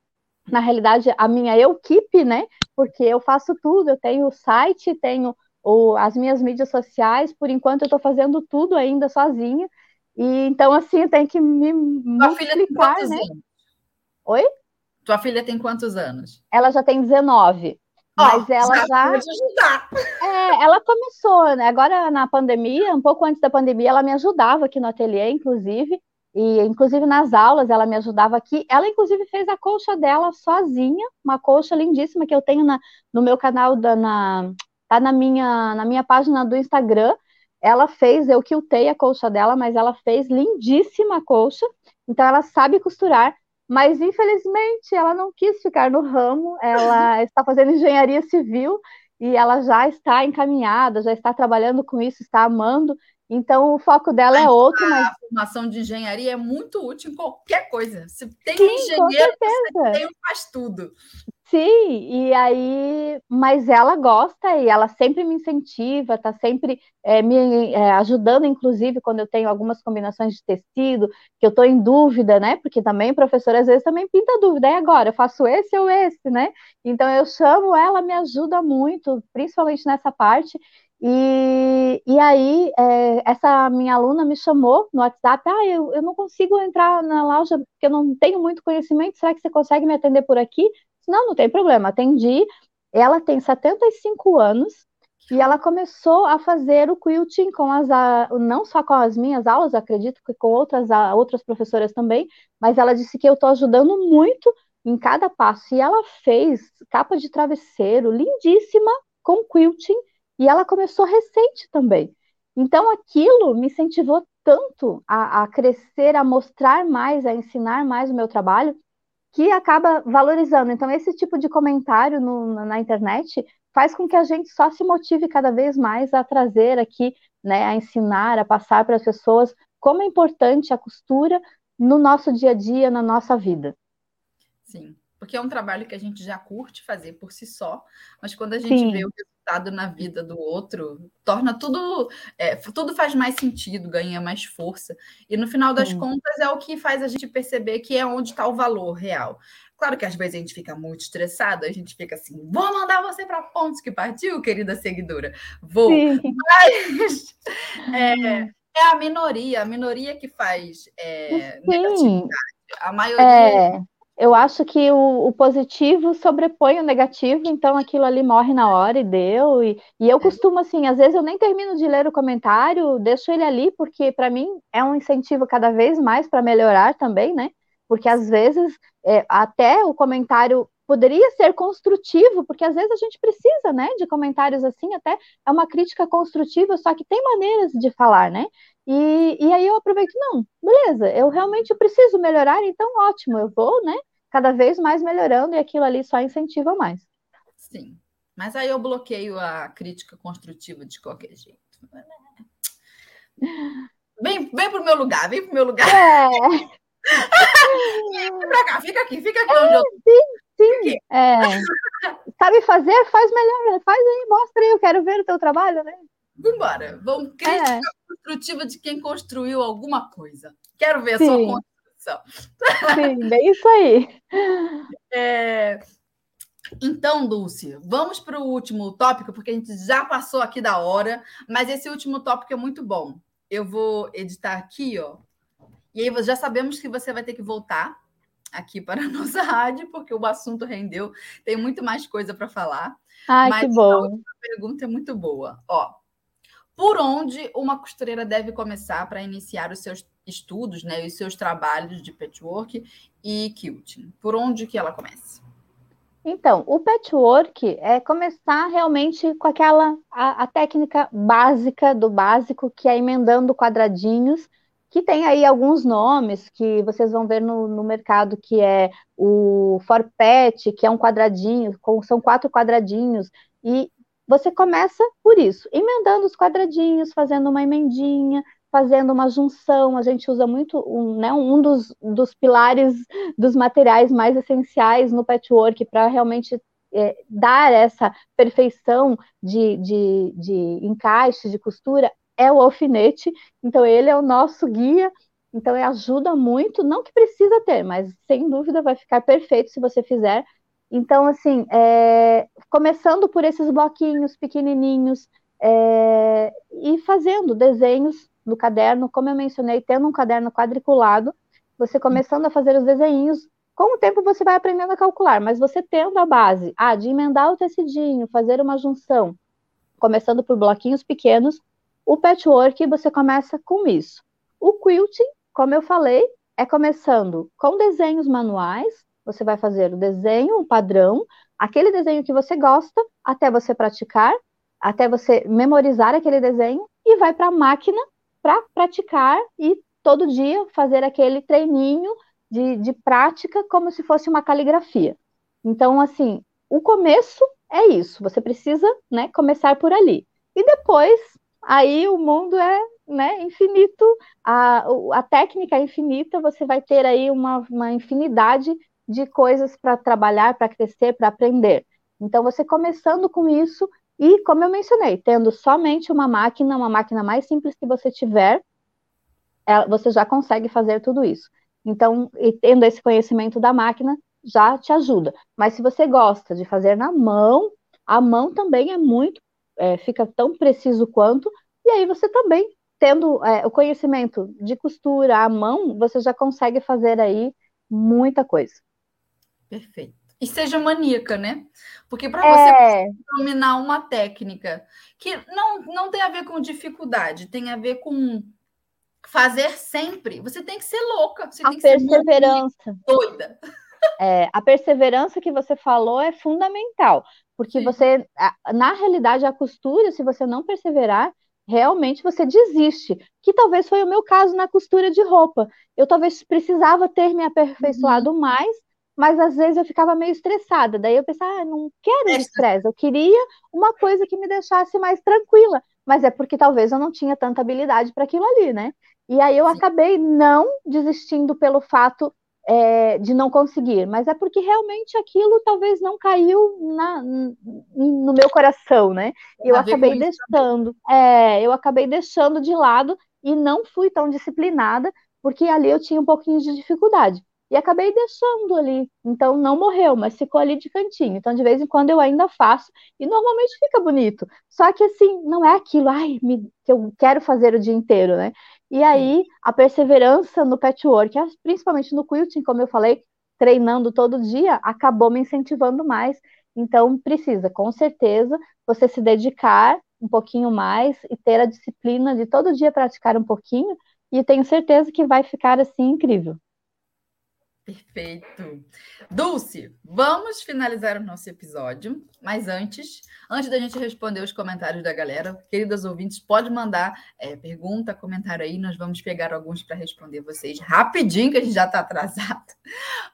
na realidade, a minha equipe, né, porque eu faço tudo, eu tenho o site, tenho o, as minhas mídias sociais, por enquanto eu estou fazendo tudo ainda sozinha. E então, assim, tem que me Tua filha tem quantos né? anos? Oi? Tua filha tem quantos anos? Ela já tem 19. Oh, mas ela já. É, ela começou, né? Agora na pandemia, um pouco antes da pandemia, ela me ajudava aqui no ateliê, inclusive. E inclusive nas aulas ela me ajudava aqui. Ela, inclusive, fez a colcha dela sozinha, uma colcha lindíssima que eu tenho na, no meu canal, da, na, tá na minha, na minha página do Instagram. Ela fez, eu quiltei a colcha dela, mas ela fez lindíssima a colcha. então ela sabe costurar, mas infelizmente ela não quis ficar no ramo, ela está fazendo engenharia civil e ela já está encaminhada, já está trabalhando com isso, está amando. Então o foco dela é outro. Mas... A formação de engenharia é muito útil em qualquer coisa. Se tem Sim, engenheiro, você tem faz tudo. Sim, e aí, mas ela gosta e ela sempre me incentiva, tá sempre é, me é, ajudando, inclusive, quando eu tenho algumas combinações de tecido, que eu estou em dúvida, né? Porque também, professor, às vezes também pinta dúvida, e agora, eu faço esse ou esse, né? Então eu chamo ela, me ajuda muito, principalmente nessa parte. E, e aí, é, essa minha aluna me chamou no WhatsApp, ah, eu, eu não consigo entrar na loja porque eu não tenho muito conhecimento, será que você consegue me atender por aqui? Não, não tem problema. Atendi. Ela tem 75 anos e ela começou a fazer o quilting com as não só com as minhas aulas, acredito que com outras outras professoras também, mas ela disse que eu estou ajudando muito em cada passo. E ela fez capa de travesseiro lindíssima com quilting e ela começou recente também. Então aquilo me incentivou tanto a, a crescer, a mostrar mais, a ensinar mais o meu trabalho, que acaba valorizando. Então, esse tipo de comentário no, na internet faz com que a gente só se motive cada vez mais a trazer aqui, né, a ensinar, a passar para as pessoas como é importante a costura no nosso dia a dia, na nossa vida. Sim, porque é um trabalho que a gente já curte fazer por si só, mas quando a gente Sim. vê o resultado na vida do outro, torna tudo, é, tudo faz mais sentido, ganha mais força. E no final das Sim. contas é o que faz a gente perceber que é onde está o valor real. Claro que às vezes a gente fica muito estressado, a gente fica assim, vou mandar você para pontos que partiu, querida seguidora. Vou. Sim. Mas é, é, a minoria, a minoria que faz é, negatividade. A maioria. Eu acho que o, o, positivo sobrepõe o negativo, então aquilo ali morre na hora e deu. E, e eu é. costumo, assim, às vezes eu nem termino de ler o comentário, deixo ele ali, porque para mim é um incentivo cada vez mais para melhorar também, né? Porque às vezes é, até o comentário poderia ser construtivo, porque às vezes a gente precisa, né, de comentários assim, até é uma crítica construtiva, só que tem maneiras de falar, né? E, e aí eu aproveito, não, beleza, eu realmente preciso melhorar, então ótimo, eu vou, né, cada vez mais melhorando e aquilo ali só incentiva mais. Sim. Mas aí eu bloqueio a crítica construtiva de qualquer jeito. Vem, vem pro meu lugar, vem pro meu lugar. É. vem pra cá, fica aqui, fica aqui é, onde eu Sim, sim. É. Sabe fazer? Faz melhor, faz aí, mostra aí, eu quero ver o teu trabalho, né? Vambora, vamos crítica é. construtiva de quem construiu alguma coisa. Quero ver a sua Sim, bem isso aí. É... Então, Dulce, vamos para o último tópico, porque a gente já passou aqui da hora, mas esse último tópico é muito bom. Eu vou editar aqui, ó. E aí já sabemos que você vai ter que voltar aqui para a nossa rádio, porque o assunto rendeu, tem muito mais coisa para falar. Ai, mas que bom. A pergunta é muito boa. Ó, por onde uma costureira deve começar para iniciar os seus estudos, né, os seus trabalhos de patchwork e quilting? Por onde que ela começa? Então, o patchwork é começar realmente com aquela a, a, técnica básica do básico, que é emendando quadradinhos, que tem aí alguns nomes que vocês vão ver no, no mercado, que é o forpet, que é um quadradinho, com, são quatro quadradinhos, e você começa por isso, emendando os quadradinhos, fazendo uma emendinha, fazendo uma junção. A gente usa muito um, né, um dos, dos pilares dos materiais mais essenciais no patchwork para realmente é, dar essa perfeição de, de, de encaixe, de costura, é o alfinete. Então, ele é o nosso guia. Então, ele ajuda muito. Não que precisa ter, mas sem dúvida vai ficar perfeito se você fizer então, assim, é, começando por esses bloquinhos pequenininhos é, e fazendo desenhos no caderno, como eu mencionei, tendo um caderno quadriculado, você começando a fazer os desenhos, com o tempo você vai aprendendo a calcular, mas você tendo a base ah, de emendar o tecidinho, fazer uma junção, começando por bloquinhos pequenos, o patchwork você começa com isso. O quilting, como eu falei, é começando com desenhos manuais, você vai fazer o desenho, o padrão, aquele desenho que você gosta, até você praticar, até você memorizar aquele desenho, e vai para a máquina para praticar e todo dia fazer aquele treininho de, de prática como se fosse uma caligrafia. Então, assim, o começo é isso, você precisa né, começar por ali. E depois, aí o mundo é né, infinito, a, a técnica é infinita, você vai ter aí uma, uma infinidade de coisas para trabalhar, para crescer, para aprender. Então, você começando com isso, e como eu mencionei, tendo somente uma máquina, uma máquina mais simples que você tiver, é, você já consegue fazer tudo isso. Então, tendo esse conhecimento da máquina, já te ajuda. Mas se você gosta de fazer na mão, a mão também é muito, é, fica tão preciso quanto, e aí você também, tendo é, o conhecimento de costura à mão, você já consegue fazer aí muita coisa. Perfeito. E seja maníaca, né? Porque para é... você dominar uma técnica que não, não tem a ver com dificuldade, tem a ver com fazer sempre, você tem que ser louca. Você a tem que perseverança. Ser doida. É, a perseverança que você falou é fundamental, porque Sim. você, na realidade, a costura, se você não perseverar, realmente você desiste. Que talvez foi o meu caso na costura de roupa. Eu talvez precisava ter me aperfeiçoado uhum. mais mas às vezes eu ficava meio estressada. Daí eu pensava, ah, não quero estresse, eu queria uma coisa que me deixasse mais tranquila. Mas é porque talvez eu não tinha tanta habilidade para aquilo ali, né? E aí eu Sim. acabei não desistindo pelo fato é, de não conseguir, mas é porque realmente aquilo talvez não caiu na, no meu coração, né? Eu acabei deixando, é, eu acabei deixando de lado e não fui tão disciplinada, porque ali eu tinha um pouquinho de dificuldade e acabei deixando ali. Então não morreu, mas ficou ali de cantinho. Então de vez em quando eu ainda faço e normalmente fica bonito. Só que assim, não é aquilo, ai, me, que eu quero fazer o dia inteiro, né? E aí a perseverança no patchwork, principalmente no quilting, como eu falei, treinando todo dia, acabou me incentivando mais. Então precisa, com certeza, você se dedicar um pouquinho mais e ter a disciplina de todo dia praticar um pouquinho, e tenho certeza que vai ficar assim incrível. Perfeito. Dulce, vamos finalizar o nosso episódio, mas antes, antes da gente responder os comentários da galera, queridas ouvintes, pode mandar é, pergunta, comentário aí, nós vamos pegar alguns para responder vocês rapidinho, que a gente já está atrasado.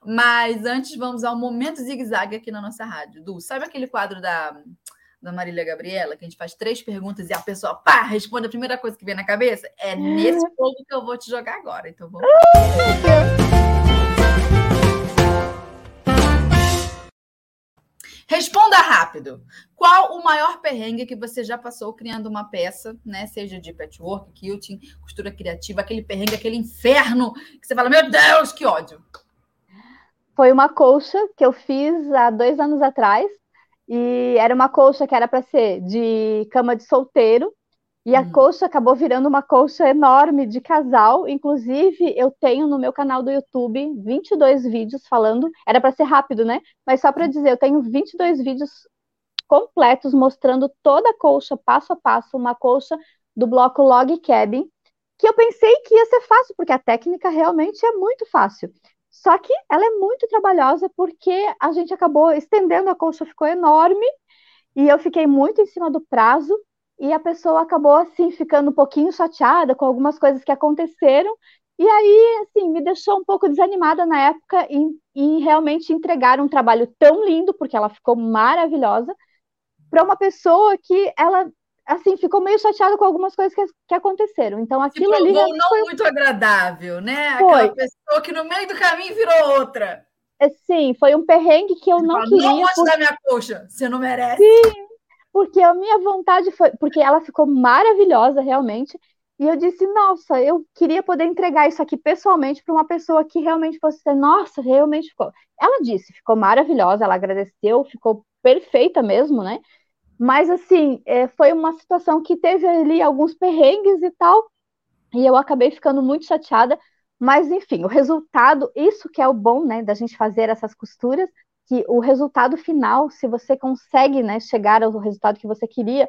Mas antes, vamos ao momento zigue-zague aqui na nossa rádio. Dulce, sabe aquele quadro da, da Marília Gabriela, que a gente faz três perguntas e a pessoa, pá, responde a primeira coisa que vem na cabeça? É nesse jogo que eu vou te jogar agora, então vamos. Rápido. Qual o maior perrengue que você já passou criando uma peça, né? Seja de patchwork, quilting, costura criativa, aquele perrengue, aquele inferno que você fala, meu Deus, que ódio. Foi uma colcha que eu fiz há dois anos atrás. E era uma colcha que era para ser de cama de solteiro, e a hum. colcha acabou virando uma colcha enorme de casal. Inclusive, eu tenho no meu canal do YouTube 22 vídeos falando. Era para ser rápido, né? Mas só para dizer, eu tenho 22 vídeos completos mostrando toda a colcha, passo a passo, uma colcha do bloco Log Cabin, que eu pensei que ia ser fácil, porque a técnica realmente é muito fácil. Só que ela é muito trabalhosa porque a gente acabou estendendo, a colcha ficou enorme e eu fiquei muito em cima do prazo e a pessoa acabou assim ficando um pouquinho chateada com algumas coisas que aconteceram e aí assim me deixou um pouco desanimada na época em, em realmente entregar um trabalho tão lindo porque ela ficou maravilhosa para uma pessoa que ela assim ficou meio chateada com algumas coisas que, que aconteceram. Então aquilo ali não foi muito agradável né? Foi. aquela pessoa que no meio do caminho virou outra. É, sim foi um perrengue que eu Você não fala, queria não por... da minha coxa você não merece. Sim porque a minha vontade foi, porque ela ficou maravilhosa realmente, e eu disse, nossa, eu queria poder entregar isso aqui pessoalmente para uma pessoa que realmente fosse ser, nossa, realmente ficou. Ela disse, ficou maravilhosa, ela agradeceu, ficou perfeita mesmo, né? Mas assim, é, foi uma situação que teve ali alguns perrengues e tal, e eu acabei ficando muito chateada. Mas enfim, o resultado, isso que é o bom, né, da gente fazer essas costuras, que o resultado final, se você consegue né, chegar ao resultado que você queria,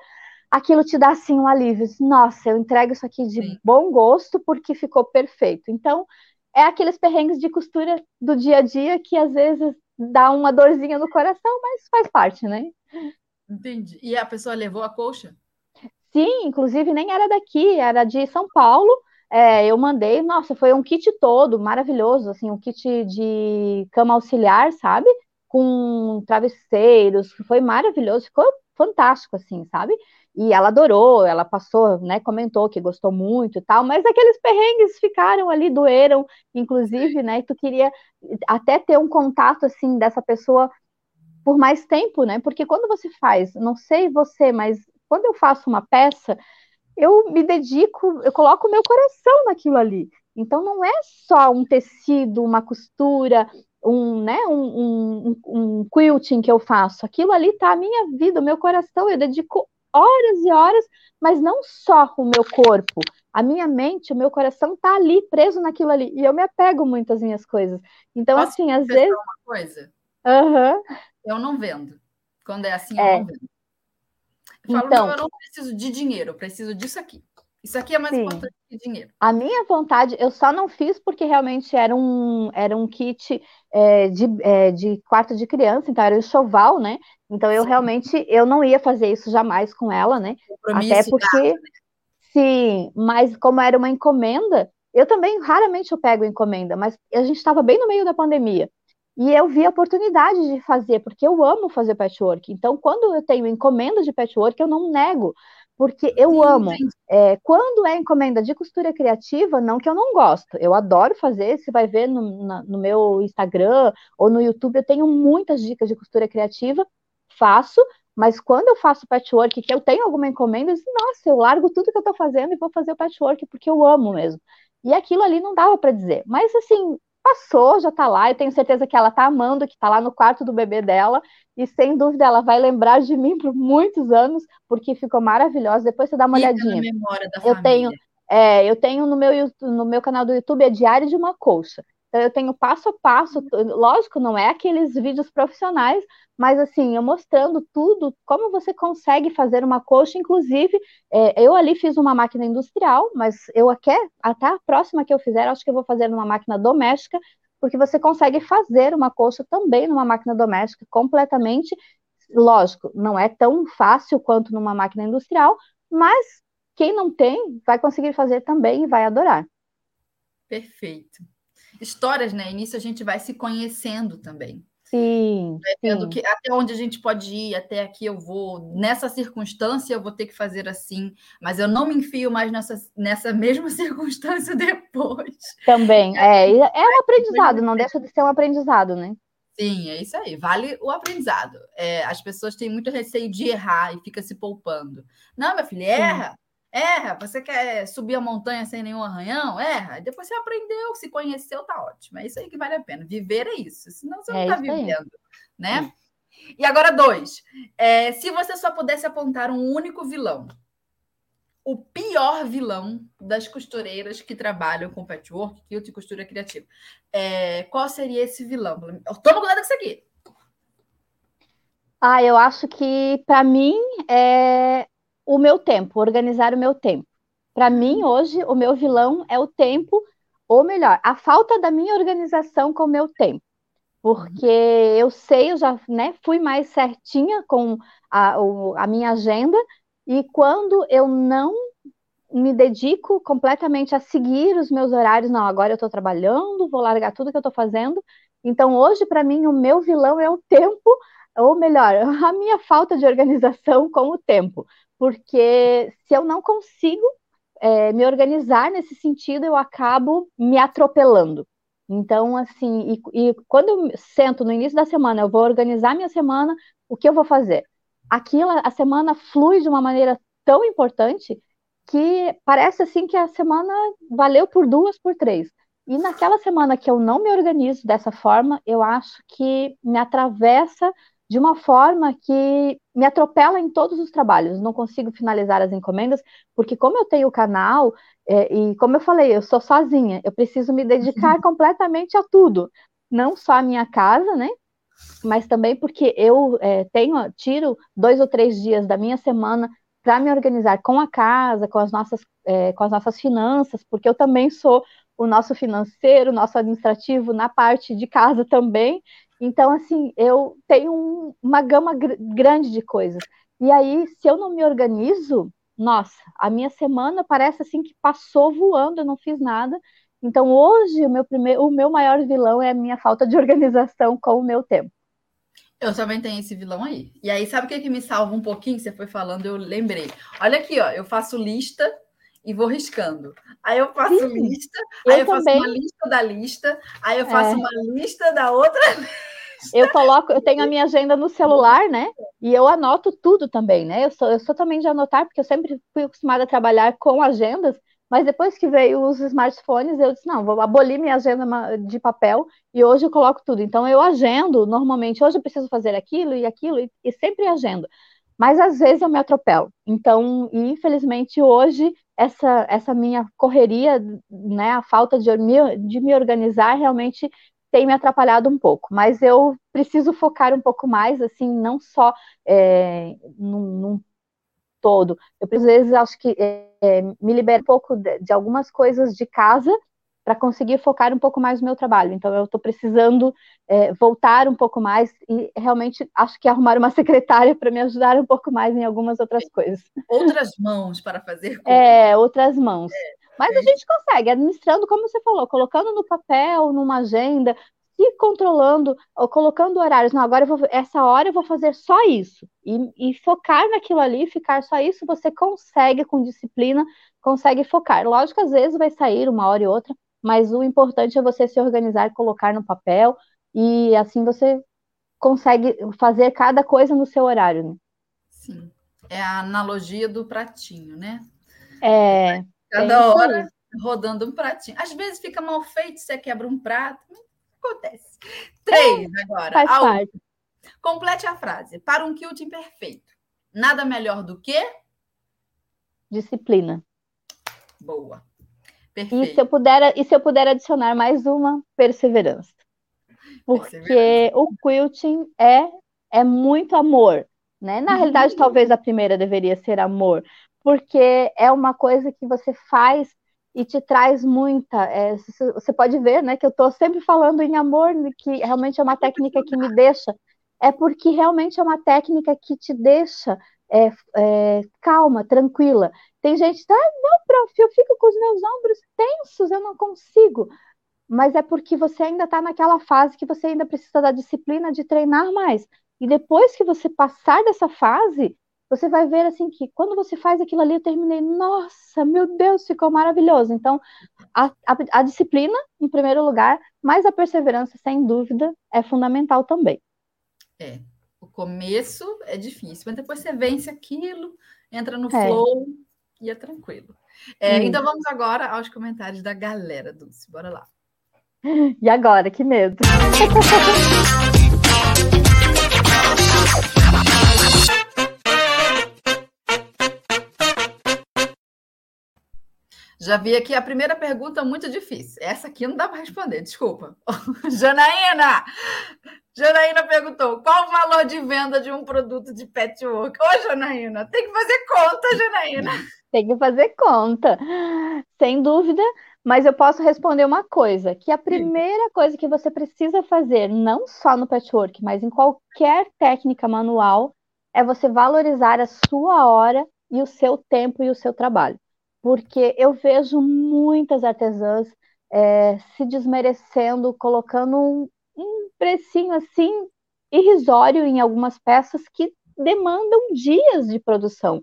aquilo te dá assim um alívio. Nossa, eu entrego isso aqui de Sim. bom gosto porque ficou perfeito. Então, é aqueles perrengues de costura do dia a dia que às vezes dá uma dorzinha no coração, mas faz parte, né? Entendi. E a pessoa levou a colcha? Sim, inclusive nem era daqui, era de São Paulo. É, eu mandei, nossa, foi um kit todo maravilhoso, assim, um kit de cama auxiliar, sabe? Com travesseiros, foi maravilhoso, ficou fantástico, assim, sabe? E ela adorou, ela passou, né, comentou que gostou muito e tal, mas aqueles perrengues ficaram ali, doeram, inclusive, né, e tu queria até ter um contato, assim, dessa pessoa por mais tempo, né, porque quando você faz, não sei você, mas quando eu faço uma peça, eu me dedico, eu coloco o meu coração naquilo ali. Então não é só um tecido, uma costura, um, né, um, um, um quilting que eu faço. Aquilo ali tá a minha vida, o meu coração. Eu dedico horas e horas, mas não só o meu corpo. A minha mente, o meu coração tá ali, preso naquilo ali. E eu me apego muito às minhas coisas. Então, Posso assim, às vezes. Uma coisa? Uhum. Eu não vendo. Quando é assim, eu é. não vendo. Eu falo, então, não, eu não preciso de dinheiro, eu preciso disso aqui. Isso aqui é mais sim. importante que dinheiro. A minha vontade, eu só não fiz porque realmente era um, era um kit é, de, é, de quarto de criança, então era o enxoval, né? Então eu sim. realmente eu não ia fazer isso jamais com ela, né? Até porque, né? sim, mas como era uma encomenda, eu também raramente eu pego encomenda, mas a gente estava bem no meio da pandemia. E eu vi a oportunidade de fazer, porque eu amo fazer patchwork. Então, quando eu tenho encomenda de patchwork, eu não nego, porque eu Sim, amo. É, quando é encomenda de costura criativa, não que eu não gosto, eu adoro fazer. Você vai ver no, na, no meu Instagram ou no YouTube, eu tenho muitas dicas de costura criativa, faço, mas quando eu faço patchwork, que eu tenho alguma encomenda, eu digo, nossa, eu largo tudo que eu estou fazendo e vou fazer o patchwork, porque eu amo mesmo. E aquilo ali não dava para dizer. Mas assim, passou, já tá lá, eu tenho certeza que ela tá amando, que tá lá no quarto do bebê dela, e sem dúvida ela vai lembrar de mim por muitos anos, porque ficou maravilhosa. Depois você dá uma Fica olhadinha. eu família. tenho, é, eu tenho no meu, no meu canal do YouTube é Diário de uma Colcha. Então, eu tenho passo a passo, lógico, não é aqueles vídeos profissionais, mas assim, eu mostrando tudo, como você consegue fazer uma coxa, inclusive, é, eu ali fiz uma máquina industrial, mas eu até, até a próxima que eu fizer, acho que eu vou fazer numa máquina doméstica, porque você consegue fazer uma coxa também numa máquina doméstica, completamente, lógico, não é tão fácil quanto numa máquina industrial, mas quem não tem, vai conseguir fazer também e vai adorar. Perfeito histórias, né? E nisso a gente vai se conhecendo também. Sim. Vendo sim. que até onde a gente pode ir, até aqui eu vou. Nessa circunstância eu vou ter que fazer assim, mas eu não me enfio mais nessa, nessa mesma circunstância depois. Também. É, é um aprendizado, não deixa de ser um aprendizado, né? Sim, é isso aí. Vale o aprendizado. É, as pessoas têm muito receio de errar e fica se poupando. Não, meu filho, erra. Erra, você quer subir a montanha sem nenhum arranhão? Erra. Depois você aprendeu, se conheceu, tá ótimo. É isso aí que vale a pena. Viver é isso. Senão você não está vivendo, né? E agora, dois. É, se você só pudesse apontar um único vilão, o pior vilão das costureiras que trabalham com patchwork, quilt e costura criativa, é, qual seria esse vilão? Toma cuidado com isso aqui. Ah, eu acho que, para mim, é o meu tempo, organizar o meu tempo. Para mim, hoje, o meu vilão é o tempo, ou melhor, a falta da minha organização com o meu tempo. Porque eu sei, eu já né, fui mais certinha com a, a minha agenda, e quando eu não me dedico completamente a seguir os meus horários, não, agora eu estou trabalhando, vou largar tudo que eu estou fazendo. Então, hoje, para mim, o meu vilão é o tempo, ou melhor, a minha falta de organização com o tempo porque se eu não consigo é, me organizar nesse sentido, eu acabo me atropelando. Então, assim, e, e, quando eu sento no início da semana, eu vou organizar minha semana, o que eu vou fazer? Aquilo, a semana flui de uma maneira tão importante que parece assim que a semana valeu por duas, por três. E naquela semana que eu não me organizo dessa forma, eu acho que me atravessa de uma forma que me atropela em todos os trabalhos. Não consigo finalizar as encomendas, porque como eu tenho o canal, é, e como eu falei, eu sou sozinha, eu preciso me dedicar uhum. completamente a tudo. Não só a minha casa, né? Mas também porque eu é, tenho, tiro dois ou três dias da minha semana para me organizar com a casa, com as nossas, é, com as nossas finanças, porque eu também sou o nosso financeiro, nosso administrativo na parte de casa também. Então, assim, eu tenho um, uma gama gr grande de coisas. E aí, se eu não me organizo, nossa, a minha semana parece assim que passou voando, eu não fiz nada. Então hoje o meu primeiro, o meu maior vilão é a minha falta de organização com o meu tempo. Eu também tenho esse vilão aí. E aí, sabe o que, que me salva um pouquinho? Você foi falando, eu lembrei. Olha aqui, ó, eu faço lista e vou riscando. Aí eu faço Sim, lista, eu aí eu também. faço uma lista da lista, aí eu faço é. uma lista da outra Eu coloco, eu tenho a minha agenda no celular, né? E eu anoto tudo também, né? Eu sou, eu sou também de anotar, porque eu sempre fui acostumada a trabalhar com agendas, mas depois que veio os smartphones, eu disse, não, vou abolir minha agenda de papel e hoje eu coloco tudo. Então eu agendo normalmente, hoje eu preciso fazer aquilo e aquilo, e, e sempre agendo. Mas às vezes eu me atropelo. Então, infelizmente, hoje, essa, essa minha correria, né, a falta de me, de me organizar realmente tem me atrapalhado um pouco, mas eu preciso focar um pouco mais, assim, não só é, num, num, todo. Eu, às vezes, acho que é, me libero um pouco de, de algumas coisas de casa para conseguir focar um pouco mais no meu trabalho. Então, eu estou precisando é, voltar um pouco mais e realmente acho que arrumar uma secretária para me ajudar um pouco mais em algumas outras coisas. Outras mãos para fazer coisas. É, outras mãos. É. Mas a gente consegue, administrando, como você falou, colocando no papel, numa agenda, se controlando, ou colocando horários. Não, agora vou, essa hora eu vou fazer só isso. E, e, focar naquilo ali, ficar só isso, você consegue com disciplina, consegue focar. Lógico, às vezes vai sair uma hora e outra, mas o importante é você se organizar, colocar no papel, e assim você consegue fazer cada coisa no seu horário. Né? Sim. É a analogia do pratinho, né? É. Cada é hora rodando um pratinho. Às vezes fica mal feito, você quebra um prato. Acontece. Três é, agora. Faz parte. Complete a frase. Para um kilt imperfeito. Nada melhor do que? Disciplina. Boa. Perfeito. E se eu puder, e se eu puder adicionar mais uma, perseverança. Porque perseverança. o quilting é, é muito amor. Né? Na uhum. realidade, talvez a primeira deveria ser amor, porque é uma coisa que você faz e te traz muita. É, você pode ver, né, que eu estou sempre falando em amor, que realmente é uma técnica que me deixa. É porque realmente é uma técnica que te deixa é, é, calma, tranquila. Tem gente que ah, não, prof, eu fico com os meus ombros tensos, eu não consigo. Mas é porque você ainda está naquela fase que você ainda precisa da disciplina de treinar mais. E depois que você passar dessa fase, você vai ver assim que quando você faz aquilo ali, eu terminei, nossa, meu Deus, ficou maravilhoso. Então, a, a, a disciplina, em primeiro lugar, mas a perseverança, sem dúvida, é fundamental também. É, o começo é difícil, mas depois você vence aquilo, entra no é. flow e é tranquilo. É, então vamos agora aos comentários da galera, Dulce. Bora lá. E agora, que medo. Já vi aqui a primeira pergunta muito difícil. Essa aqui não dá para responder, desculpa. Janaína! Janaína perguntou: qual o valor de venda de um produto de patchwork? Ô, Janaína, tem que fazer conta, Janaína. Tem que fazer conta, sem dúvida. Mas eu posso responder uma coisa: que a primeira coisa que você precisa fazer, não só no patchwork, mas em qualquer técnica manual, é você valorizar a sua hora e o seu tempo e o seu trabalho porque eu vejo muitas artesãs é, se desmerecendo, colocando um, um precinho assim irrisório em algumas peças que demandam dias de produção.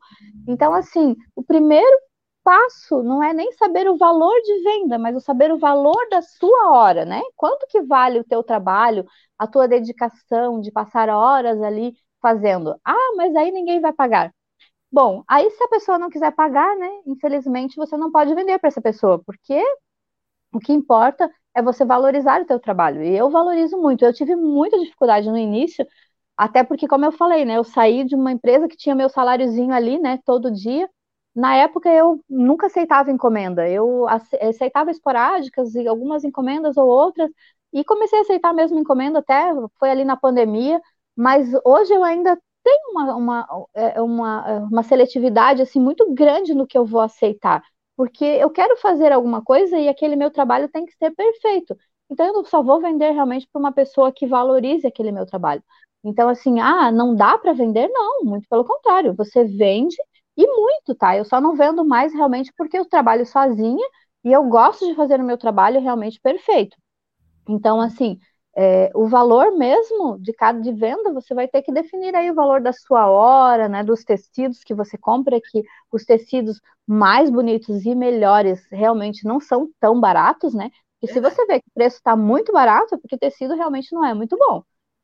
Então, assim, o primeiro passo não é nem saber o valor de venda, mas o saber o valor da sua hora, né? Quanto que vale o teu trabalho, a tua dedicação de passar horas ali fazendo? Ah, mas aí ninguém vai pagar. Bom, aí se a pessoa não quiser pagar, né? Infelizmente você não pode vender para essa pessoa, porque o que importa é você valorizar o teu trabalho. E eu valorizo muito. Eu tive muita dificuldade no início, até porque, como eu falei, né? Eu saí de uma empresa que tinha meu saláriozinho ali, né? Todo dia. Na época eu nunca aceitava encomenda. Eu aceitava esporádicas e algumas encomendas ou outras. E comecei a aceitar mesmo encomenda até foi ali na pandemia. Mas hoje eu ainda tem uma, uma, é, uma, uma seletividade assim muito grande no que eu vou aceitar, porque eu quero fazer alguma coisa e aquele meu trabalho tem que ser perfeito. Então eu só vou vender realmente para uma pessoa que valorize aquele meu trabalho. Então assim, ah, não dá para vender? Não, muito pelo contrário. Você vende E muito, tá? Eu só não vendo mais realmente porque eu trabalho sozinha e eu gosto de fazer o meu trabalho realmente perfeito. Então, assim, é, o valor mesmo de cada de venda, você vai ter que definir aí o valor da sua hora, né, dos tecidos que você compra, que os tecidos mais bonitos e melhores realmente não são tão baratos, né? E se você vê que o preço está muito barato, é porque o tecido realmente não é muito bom.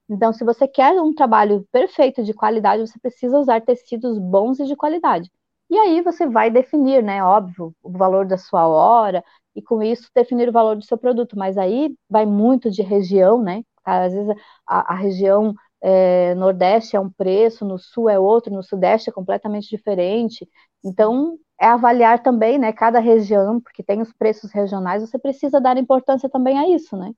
Então, se você quer um trabalho perfeito de qualidade, você precisa usar tecidos bons e de qualidade. E aí você vai definir, né, óbvio, o valor da sua hora, e com isso definir o valor do seu produto. Mas aí vai muito de região, né? Às vezes a, a região é, Nordeste é um preço, no Sul é outro, no Sudeste é completamente diferente. Então, é avaliar também, né, cada região, porque tem os preços regionais, você precisa dar importância também a isso, né?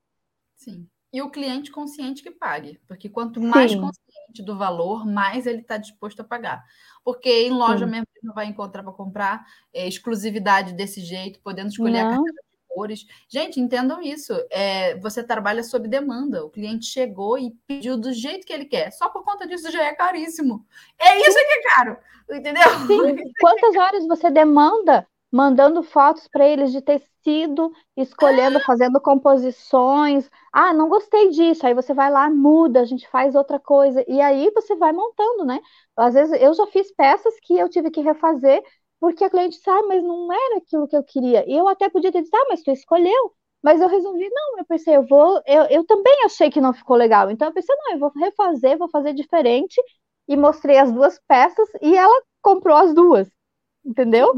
Sim. E o cliente consciente que pague, porque quanto mais Sim. consciente do valor, mais ele está disposto a pagar. Porque em loja Sim. mesmo ele não vai encontrar para comprar é, exclusividade desse jeito, podendo escolher não. a carteira de cores. Gente, entendam isso. É, você trabalha sob demanda. O cliente chegou e pediu do jeito que ele quer. Só por conta disso já é caríssimo. É isso que é caro. Entendeu? Sim. Quantas horas você demanda mandando fotos para eles de tecido, escolhendo, fazendo composições. Ah, não gostei disso. Aí você vai lá, muda, a gente faz outra coisa. E aí você vai montando, né? Às vezes eu já fiz peças que eu tive que refazer porque a cliente disse, ah, mas não era aquilo que eu queria. E eu até podia ter dito, ah, mas tu escolheu. Mas eu resolvi, não, eu pensei, eu vou, eu, eu também achei que não ficou legal. Então eu pensei, não, eu vou refazer, vou fazer diferente. E mostrei as duas peças e ela comprou as duas. Entendeu?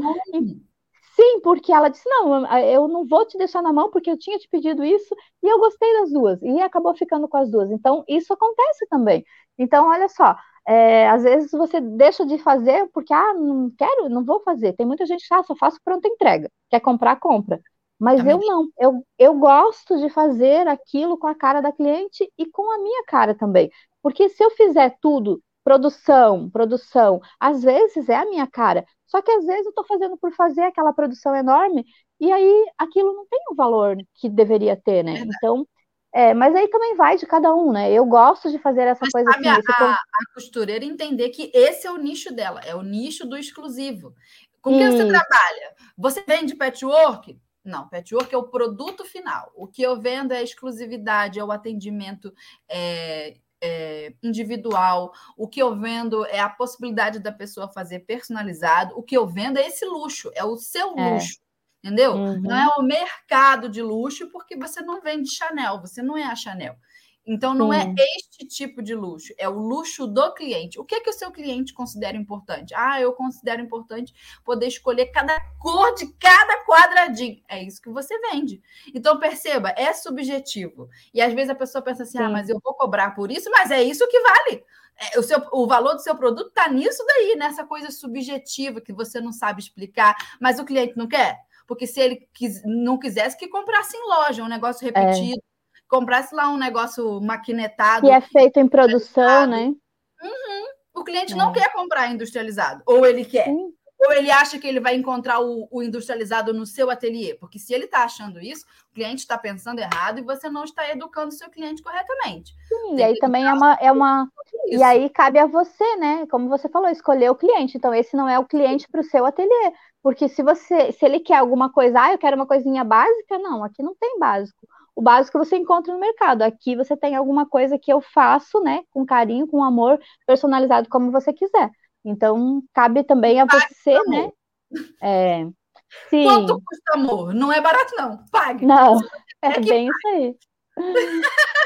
Sim, porque ela disse: Não, eu não vou te deixar na mão porque eu tinha te pedido isso e eu gostei das duas. E acabou ficando com as duas. Então, isso acontece também. Então, olha só, é, às vezes você deixa de fazer porque, ah, não quero, não vou fazer. Tem muita gente que ah, só faço pronta entrega. Quer comprar, compra. Mas também. eu não, eu, eu gosto de fazer aquilo com a cara da cliente e com a minha cara também. Porque se eu fizer tudo produção, produção, às vezes é a minha cara, só que às vezes eu estou fazendo por fazer aquela produção enorme e aí aquilo não tem o valor que deveria ter, né? Então, é, mas aí também vai de cada um, né? Eu gosto de fazer essa mas coisa assim. A, a, costureira entender que esse é o nicho dela, é o nicho do exclusivo. Com que você trabalha? Você vende patchwork? Não, patchwork é o produto final. O que eu vendo é a exclusividade, é o atendimento é, é, individual, o que eu vendo é a possibilidade da pessoa fazer personalizado, o que eu vendo é esse luxo, é o seu é. luxo, entendeu? Uhum. Não é o mercado de luxo, porque você não vende Chanel, você não é a Chanel. Então, não é este tipo de luxo, é o luxo do cliente. O que é que o seu cliente considera importante? Ah, eu considero importante poder escolher cada cor de cada quadradinho. É isso que você vende. Então, perceba, é subjetivo. E às vezes a pessoa pensa assim: ah, Sim. ah, mas eu vou cobrar por isso, mas é isso que vale. É, o, seu, o valor do seu produto está nisso daí, nessa coisa subjetiva que você não sabe explicar, mas o cliente não quer. Porque se ele quis, não quisesse, que comprasse em loja, um negócio é. repetido. Comprasse lá um negócio maquinetado. Que é feito em produção, né? Uhum. O cliente é. não quer comprar industrializado. Ou ele quer. Sim. Ou ele acha que ele vai encontrar o, o industrializado no seu ateliê. Porque se ele está achando isso, o cliente está pensando errado e você não está educando o seu cliente corretamente. Sim, Tem e aí também é uma, é uma. Isso. E aí cabe a você, né? Como você falou, escolher o cliente. Então, esse não é o cliente para o seu ateliê. Porque se você, se ele quer alguma coisa, ah, eu quero uma coisinha básica, não, aqui não tem básico o básico você encontra no mercado. Aqui você tem alguma coisa que eu faço, né, com carinho, com amor, personalizado como você quiser. Então, cabe também a você, né? É, sim. Quanto custa amor? Não é barato, não. Pague. Não, é, é bem isso aí.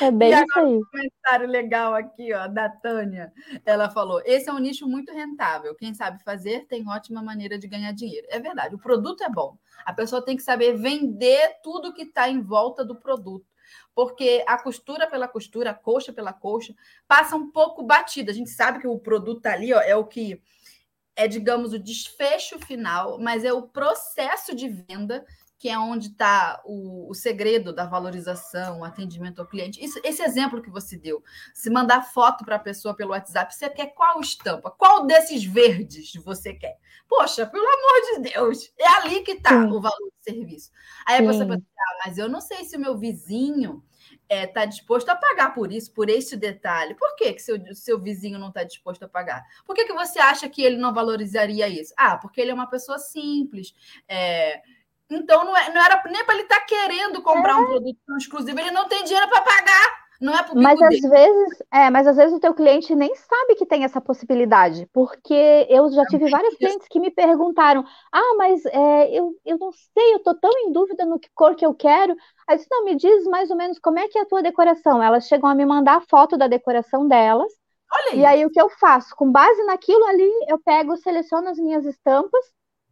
É bem e isso aí. Um comentário legal aqui, ó, da Tânia. Ela falou: esse é um nicho muito rentável. Quem sabe fazer tem ótima maneira de ganhar dinheiro. É verdade, o produto é bom. A pessoa tem que saber vender tudo que está em volta do produto. Porque a costura pela costura, a coxa pela coxa, passa um pouco batida. A gente sabe que o produto tá ali, ó, é o que é, digamos, o desfecho final, mas é o processo de venda que é onde está o, o, segredo da valorização, o atendimento ao cliente. Isso, esse exemplo que você deu, se mandar foto para a pessoa pelo WhatsApp, você quer qual estampa? Qual desses verdes você quer? Poxa, pelo amor de Deus, é ali que está o valor do serviço. Aí Sim. você pensa, ah, mas eu não sei se o meu vizinho está é, tá disposto a pagar por isso, por esse detalhe. Por que, que seu, seu vizinho não está disposto a pagar? Por que, que você acha que ele não valorizaria isso? Ah, porque ele é uma pessoa simples. É... Então não, é, não era nem para ele estar tá querendo comprar é. um produto exclusivo, ele não tem dinheiro para pagar. Não é público mas às vezes, é, mas às vezes o teu cliente nem sabe que tem essa possibilidade, porque eu já tive vários clientes que me perguntaram: ah, mas é, eu, eu não sei, eu tô tão em dúvida no que cor que eu quero. Aí disse, não, me diz mais ou menos como é que é a tua decoração. Elas chegam a me mandar a foto da decoração delas. Olha e aí o que eu faço? Com base naquilo ali, eu pego, seleciono as minhas estampas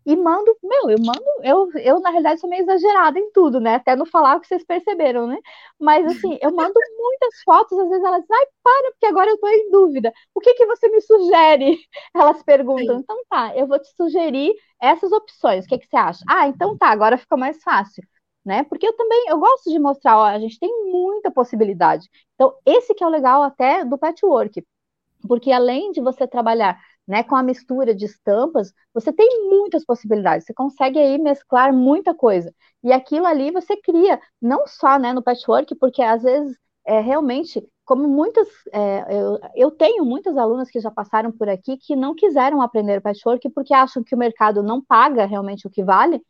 e mando, meu, eu mando, eu, eu na realidade sou meio exagerada em tudo, né? Até no falar o que vocês perceberam, né? Mas assim, eu mando muitas fotos, às vezes elas dizem, ai, para, porque agora eu tô em dúvida. O que que você me sugere? Elas perguntam. Sim. Então tá, eu vou te sugerir essas opções. O que que você acha? Ah, então tá, agora fica mais fácil. Né? Porque eu também eu gosto de mostrar, ó, a gente tem muita possibilidade. Então, esse que é o legal até do patchwork, porque além de você trabalhar né, com a mistura de estampas, você tem muitas possibilidades, você consegue aí mesclar muita coisa. E aquilo ali você cria, não só né, no patchwork, porque às vezes é, realmente, como muitas, é, eu, eu tenho muitas alunas que já passaram por aqui que não quiseram aprender patchwork porque acham que o mercado não paga realmente o que vale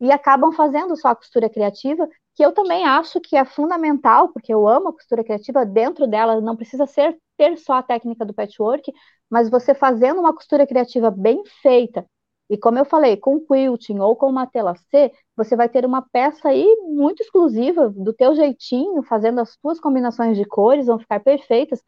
e acabam fazendo só a costura criativa, que eu também acho que é fundamental, porque eu amo a costura criativa, dentro dela não precisa ser ter só a técnica do patchwork, mas você fazendo uma costura criativa bem feita, e como eu falei, com quilting ou com uma tela C, você vai ter uma peça aí muito exclusiva, do teu jeitinho, fazendo as suas combinações de cores, vão ficar perfeitas,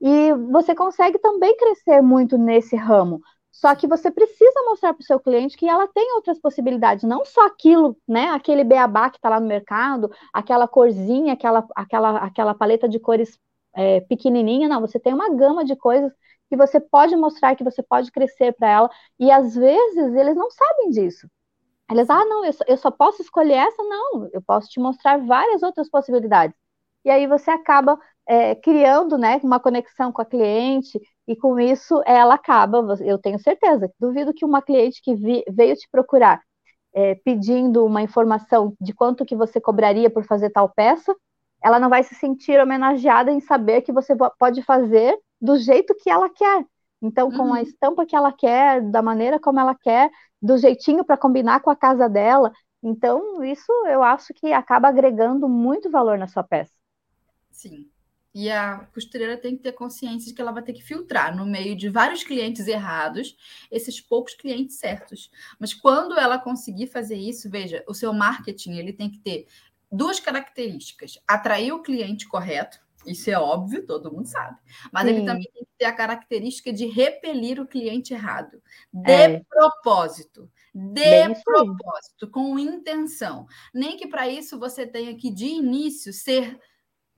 e você consegue também crescer muito nesse ramo. Só que você precisa mostrar para o seu cliente que ela tem outras possibilidades, não só aquilo, né? Aquele beabá que está lá no mercado, aquela corzinha, aquela, aquela, aquela paleta de cores é, pequenininha, não. Você tem uma gama de coisas que você pode mostrar, que você pode crescer para ela, e às vezes eles não sabem disso. Eles, ah, não, eu só, eu só posso escolher essa? Não, eu posso te mostrar várias outras possibilidades. E aí você acaba é, criando né, uma conexão com a cliente, e com isso ela acaba, eu tenho certeza, duvido que uma cliente que vi, veio te procurar é, pedindo uma informação de quanto que você cobraria por fazer tal peça, ela não vai se sentir homenageada em saber que você pode fazer do jeito que ela quer. Então, com uhum. a estampa que ela quer, da maneira como ela quer, do jeitinho para combinar com a casa dela. Então, isso eu acho que acaba agregando muito valor na sua peça. Sim. E a costureira tem que ter consciência de que ela vai ter que filtrar no meio de vários clientes errados, esses poucos clientes certos. Mas quando ela conseguir fazer isso, veja, o seu marketing ele tem que ter duas características: atrair o cliente correto, isso é óbvio, todo mundo sabe. Mas Sim. ele também tem que ter a característica de repelir o cliente errado. De é. propósito. De Bem propósito, com intenção. Nem que para isso você tenha que, de início, ser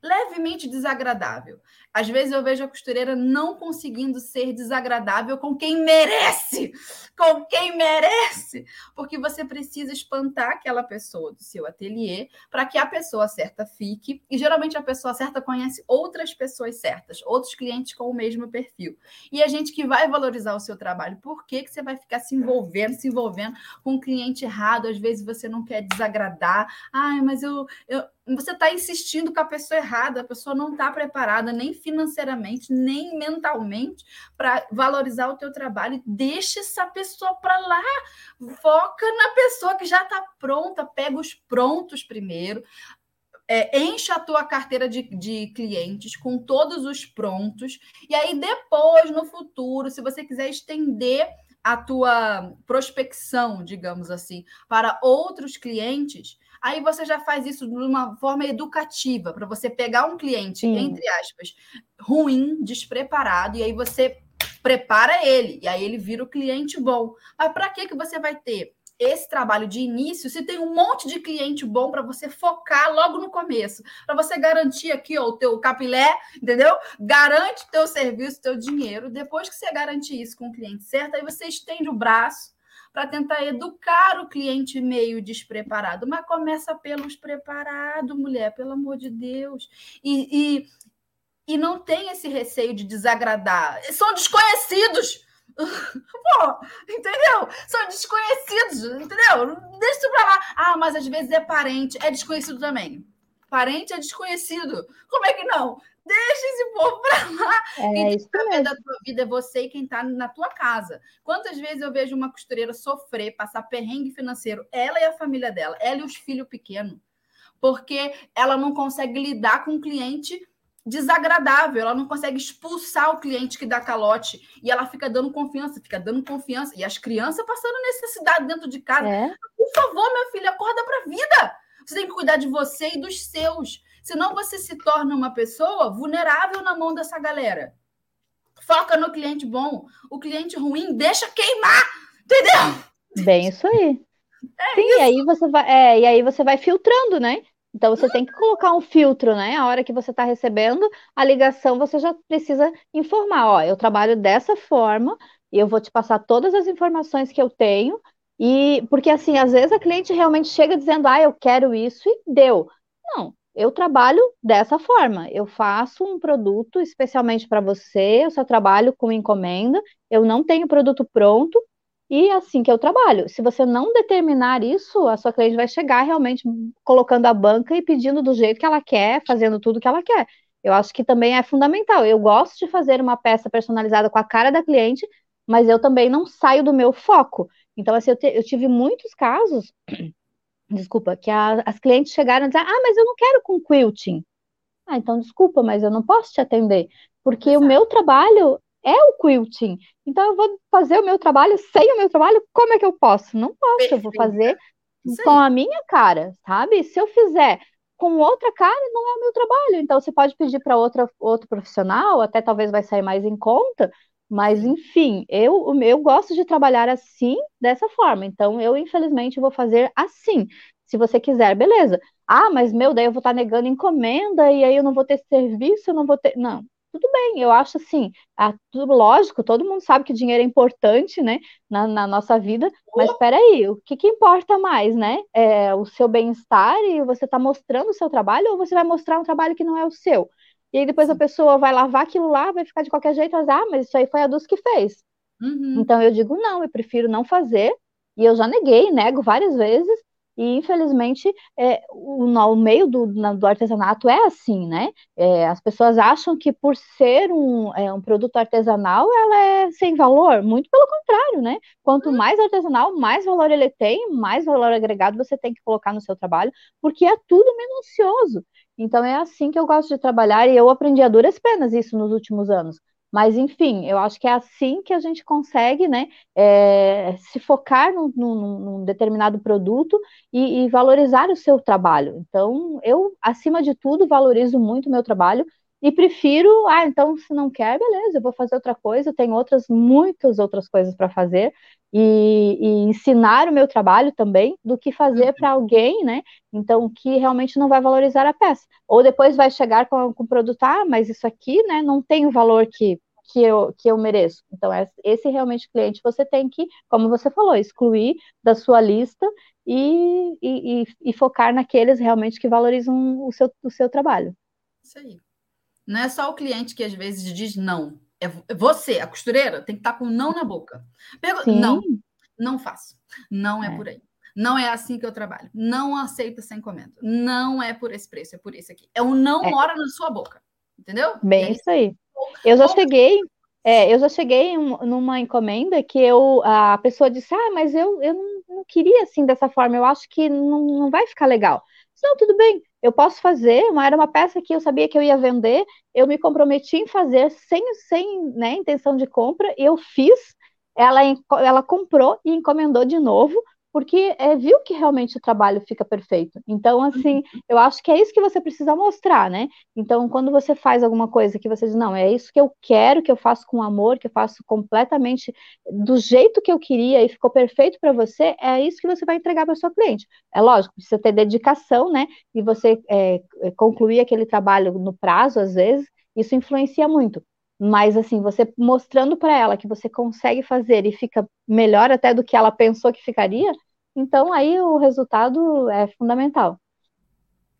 levemente desagradável. Às vezes eu vejo a costureira não conseguindo ser desagradável com quem merece, com quem merece, porque você precisa espantar aquela pessoa do seu ateliê para que a pessoa certa fique. E geralmente a pessoa certa conhece outras pessoas certas, outros clientes com o mesmo perfil. E a gente que vai valorizar o seu trabalho, por que, que você vai ficar se envolvendo, se envolvendo com um cliente errado? Às vezes você não quer desagradar. Ai, mas eu, eu você está insistindo com a pessoa errada, a pessoa não está preparada nem financeiramente, nem mentalmente para valorizar o teu trabalho. Deixa essa pessoa para lá, foca na pessoa que já está pronta, pega os prontos primeiro. É, enche a tua carteira de, de clientes com todos os prontos, e aí depois, no futuro, se você quiser estender a tua prospecção, digamos assim, para outros clientes, Aí você já faz isso de uma forma educativa, para você pegar um cliente, Sim. entre aspas, ruim, despreparado, e aí você prepara ele, e aí ele vira o cliente bom. Mas para que, que você vai ter esse trabalho de início se tem um monte de cliente bom para você focar logo no começo, para você garantir aqui ó, o teu capilé, entendeu? Garante teu serviço, teu dinheiro. Depois que você garantir isso com o cliente certo, aí você estende o braço para tentar educar o cliente meio despreparado. Mas começa pelos preparados, mulher, pelo amor de Deus. E, e, e não tem esse receio de desagradar. São desconhecidos. Pô, entendeu? São desconhecidos, entendeu? Deixa isso pra lá. Ah, mas às vezes é parente, é desconhecido também. parente é desconhecido. Como é que não? Deixa esse povo para lá. É, quem que saber da tua vida é você e quem está na tua casa. Quantas vezes eu vejo uma costureira sofrer, passar perrengue financeiro, ela e a família dela, ela e os filhos pequenos, porque ela não consegue lidar com o cliente desagradável, ela não consegue expulsar o cliente que dá calote e ela fica dando confiança, fica dando confiança e as crianças passando necessidade dentro de casa. É. Por favor, minha filha, acorda para a vida. Você tem que cuidar de você e dos seus. Senão você se torna uma pessoa vulnerável na mão dessa galera. Foca no cliente bom. O cliente ruim deixa queimar. Entendeu? Bem isso aí. É Sim, isso. E aí você vai, é, e aí você vai filtrando, né? Então você tem que colocar um filtro, né? A hora que você está recebendo a ligação, você já precisa informar, ó, eu trabalho dessa forma e eu vou te passar todas as informações que eu tenho. E porque assim, às vezes a cliente realmente chega dizendo, ah, eu quero isso e deu. Não, eu trabalho dessa forma. Eu faço um produto especialmente para você, eu só trabalho com encomenda, eu não tenho produto pronto, e é assim que eu trabalho. Se você não determinar isso, a sua cliente vai chegar realmente colocando a banca e pedindo do jeito que ela quer, fazendo tudo que ela quer. Eu acho que também é fundamental. Eu gosto de fazer uma peça personalizada com a cara da cliente, mas eu também não saio do meu foco. Então, assim, eu, te, eu tive muitos casos, desculpa, que a, as clientes chegaram a dizer, ah, mas eu não quero com quilting. Ah, então desculpa, mas eu não posso te atender, porque Exato. o meu trabalho é o quilting. Então eu vou fazer o meu trabalho sem o meu trabalho, como é que eu posso? Não posso, Perfeito. eu vou fazer Sim. com a minha cara, sabe? Se eu fizer com outra cara, não é o meu trabalho. Então você pode pedir para outro profissional, até talvez vai sair mais em conta, mas enfim, eu eu gosto de trabalhar assim, dessa forma. Então eu infelizmente vou fazer assim. Se você quiser, beleza. Ah, mas meu, daí eu vou estar negando encomenda e aí eu não vou ter serviço, eu não vou ter. Não, tudo bem, eu acho assim, a, tudo, lógico, todo mundo sabe que dinheiro é importante, né, na, na nossa vida, mas espera aí, o que, que importa mais, né? É o seu bem-estar e você está mostrando o seu trabalho ou você vai mostrar um trabalho que não é o seu? E aí depois a pessoa vai lavar aquilo lá, vai ficar de qualquer jeito, mas, ah, mas isso aí foi a Dulce que fez. Uhum. Então eu digo, não, eu prefiro não fazer, e eu já neguei, nego várias vezes, e, infelizmente, é, o, o meio do, do artesanato é assim, né? É, as pessoas acham que por ser um, é, um produto artesanal, ela é sem valor. Muito pelo contrário, né? Quanto hum. mais artesanal, mais valor ele tem, mais valor agregado você tem que colocar no seu trabalho, porque é tudo minucioso. Então, é assim que eu gosto de trabalhar e eu aprendi a duras penas isso nos últimos anos. Mas, enfim, eu acho que é assim que a gente consegue né, é, se focar num, num, num determinado produto e, e, valorizar o seu trabalho. Então, eu, acima de tudo, valorizo muito o meu trabalho e prefiro, ah, então se não quer, beleza, eu vou fazer outra coisa, eu tenho outras, muitas outras coisas para fazer e, e, ensinar o meu trabalho também do que fazer para alguém, né? Então, que realmente não vai valorizar a peça. Ou depois vai chegar com, com o produto, ah, mas isso aqui, né, não tem o valor que que eu, que eu mereço. Então, esse realmente cliente você tem que, como você falou, excluir da sua lista e, e, e focar naqueles realmente que valorizam o seu, o seu trabalho. Isso aí. Não é só o cliente que às vezes diz não. É você, a costureira, tem que estar com não na boca. Não, não faço. Não é, é, por aí. Não é assim que eu trabalho. Não aceita sem encomenda. Não é por esse preço, é por isso aqui. É um não é. mora na sua boca. Entendeu? Bem, isso aí. Eu já cheguei, é, eu já cheguei numa encomenda que eu, a pessoa disse, ah, mas eu, eu não, não queria assim dessa forma, eu acho que não, não vai ficar legal. Disse, não, tudo bem, eu posso fazer, era uma peça que eu sabia que eu ia vender, eu me comprometi em fazer sem, sem né, intenção de compra, eu fiz, ela, ela comprou e encomendou de novo, porque é, viu que realmente o trabalho fica perfeito. Então, assim, uhum. eu acho que é isso que você precisa mostrar, né? Então, quando você faz alguma coisa que você diz, não, é isso que eu quero, que eu faço com amor, que eu faço completamente do jeito que eu queria e ficou perfeito para você, é isso que você vai entregar para sua cliente. É lógico, precisa ter dedicação, né? E você é, é, concluir aquele trabalho no prazo, às vezes, isso influencia muito. Mas assim, você mostrando para ela que você consegue fazer e fica melhor até do que ela pensou que ficaria, então aí o resultado é fundamental.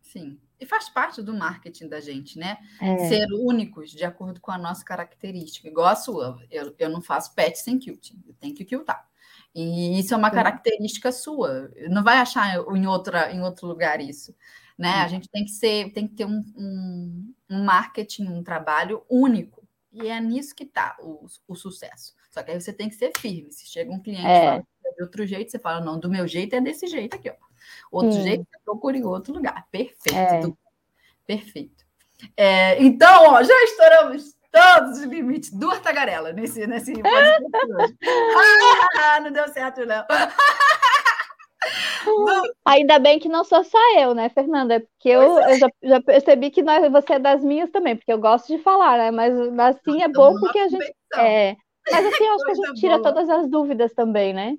Sim. E faz parte do marketing da gente, né? É. Ser únicos de acordo com a nossa característica. Igual a sua. Eu, eu não faço pet sem quilting. Eu tenho que quiltar. E isso é uma Sim. característica sua. Não vai achar em, outra, em outro lugar isso. né? A gente tem que ser, tem que ter um, um, um marketing, um trabalho único. E é nisso que está o, o, sucesso. Só que aí você tem que ser firme. Se chega um cliente é. fala de outro jeito, você fala, não, do meu jeito é desse jeito aqui, ó. Outro Sim. jeito, você procura em outro lugar. Perfeito. É. Perfeito. É, então, ó, já estouramos todos os limites. Duas tagarelas nesse, nesse podcast hoje. ah, não deu certo, não. Ainda bem que não sou só eu, né, Fernanda? Porque eu, é. eu já, já, percebi que nós, você é das minhas também, porque eu gosto de falar, né? Mas assim é bom porque a gente. É, mas assim, eu acho que a gente tira todas as dúvidas também, né?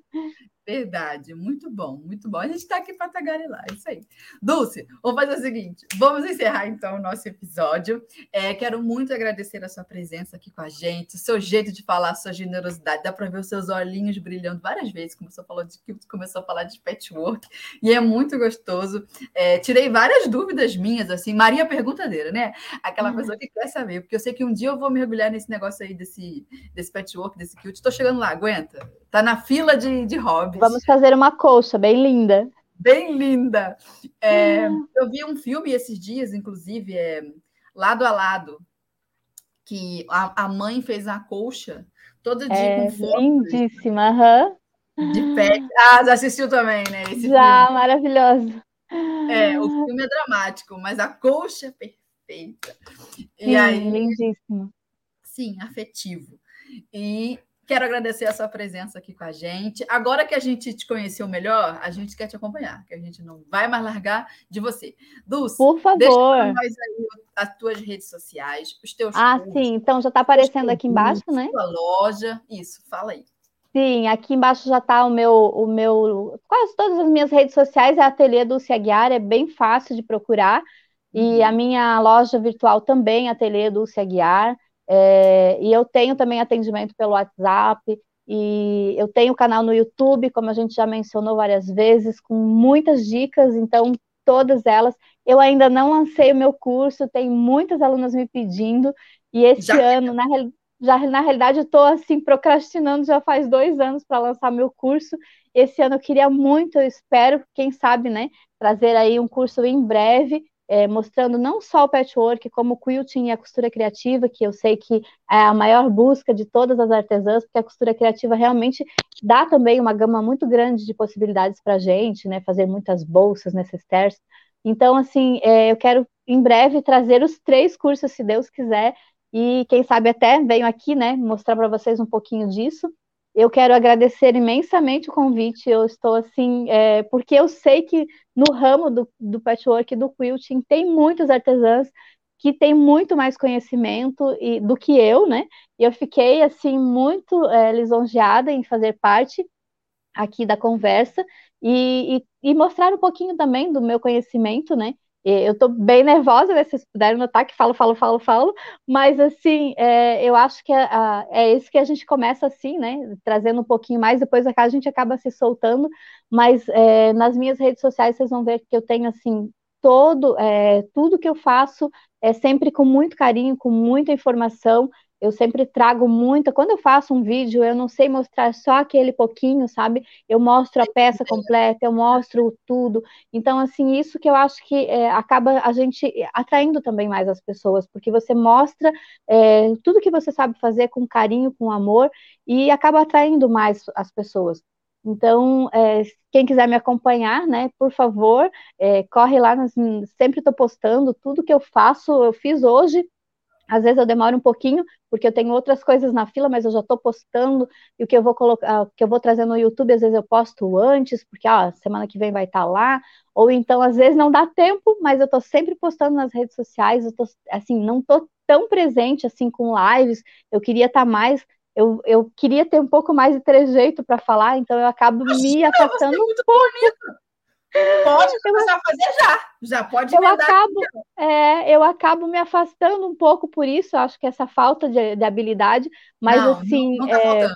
Verdade, muito bom, muito bom. A gente está aqui para tagarelar, é isso aí. Dulce, vamos fazer o seguinte: vamos encerrar então o nosso episódio. É, quero muito agradecer a sua presença aqui com a gente, o seu jeito de falar, a sua generosidade. Dá para ver os seus olhinhos brilhando várias vezes, começou a falar de começou a falar de patchwork, e é muito gostoso. É, tirei várias dúvidas minhas, assim, Maria perguntadeira, né? Aquela uhum. pessoa que quer saber, porque eu sei que um dia eu vou mergulhar nesse negócio aí desse, desse patchwork, desse quilt. Estou chegando lá, aguenta. Tá na fila de, de Vamos fazer uma colcha bem linda. Bem linda. É, hum. Eu vi um filme esses dias, inclusive, é, Lado a Lado, que a, a mãe fez a colcha todo dia é, com fotos. Lindíssima, aham. Uhum. De pé. Ah, já assistiu também, né? Esse já, filme. maravilhoso. É, o filme é dramático, mas a colcha é perfeita. E sim, aí, lindíssimo. Sim, afetivo. E Quero agradecer a sua presença aqui com a gente. Agora que a gente te conheceu melhor, a gente quer te acompanhar, que a gente não vai mais largar de você. Dulce, por favor. Deixa nós aí as tuas redes sociais, os teus Ah, cursos, sim, então já está aparecendo aqui embaixo, né? Sua loja. Isso, fala aí. Sim, aqui embaixo já está o meu, o meu. Quase todas as minhas redes sociais é Ateliê Dulce Aguiar, é bem fácil de procurar. E uhum. a minha loja virtual também, Ateliê Dulce Aguiar. É, e eu tenho também atendimento pelo WhatsApp, e eu tenho canal no YouTube, como a gente já mencionou várias vezes, com muitas dicas, então todas elas. Eu ainda não lancei o meu curso, tem muitas alunas me pedindo, e esse já. ano, na, já, na realidade, eu estou assim, procrastinando já faz dois anos para lançar meu curso. Esse ano eu queria muito, eu espero, quem sabe, né, trazer aí um curso em breve é, mostrando não só o patchwork, como o quilting e a costura criativa, que eu sei que é a maior busca de todas as artesãs, porque a costura criativa realmente dá também uma gama muito grande de possibilidades para a gente, né? Fazer muitas bolsas, necessárias. Então, assim, é, eu quero em breve trazer os três cursos, se Deus quiser, e quem sabe até venho aqui, né, mostrar para vocês um pouquinho disso. Eu quero agradecer imensamente o convite. Eu estou assim, é, porque eu sei que no ramo do, do patchwork do quilting tem muitos artesãs que têm muito mais conhecimento e, do que eu, né? E eu fiquei assim muito é, lisonjeada em fazer parte aqui da conversa e, e, e mostrar um pouquinho também do meu conhecimento, né? Eu estou bem nervosa, né? Vocês puderem notar que falo, falo, falo, falo, mas assim, é, eu acho que é, é isso que a gente começa assim, né? Trazendo um pouquinho mais, depois a gente acaba se soltando, mas é, nas minhas redes sociais vocês vão ver que eu tenho assim todo, é, tudo que eu faço é sempre com muito carinho, com muita informação, eu sempre trago muita. Quando eu faço um vídeo, eu não sei mostrar só aquele pouquinho, sabe? Eu mostro a peça completa, eu mostro tudo. Então, assim, isso que eu acho que é, acaba a gente atraindo também mais as pessoas, porque você mostra é, tudo que você sabe fazer com carinho, com amor, e acaba atraindo mais as pessoas. Então, é, quem quiser me acompanhar, né, por favor, é, corre lá, nas, sempre estou postando tudo que eu faço, eu fiz hoje, às vezes eu demoro um pouquinho, porque eu tenho outras coisas na fila, mas eu já estou postando, e o que eu vou colocar, o que eu vou trazer no YouTube, às vezes eu posto antes, porque ó, semana que vem vai estar tá lá, ou então às vezes não dá tempo, mas eu estou sempre postando nas redes sociais, eu tô, assim, não estou tão presente assim com lives, eu queria estar tá mais, eu, eu queria ter um pouco mais de trejeito para falar, então eu acabo me afastando um pouco. Pode começar a fazer já. Já pode eu acabo, é, eu acabo me afastando um pouco por isso, acho que essa falta de, de habilidade, mas não, assim. Não, não tá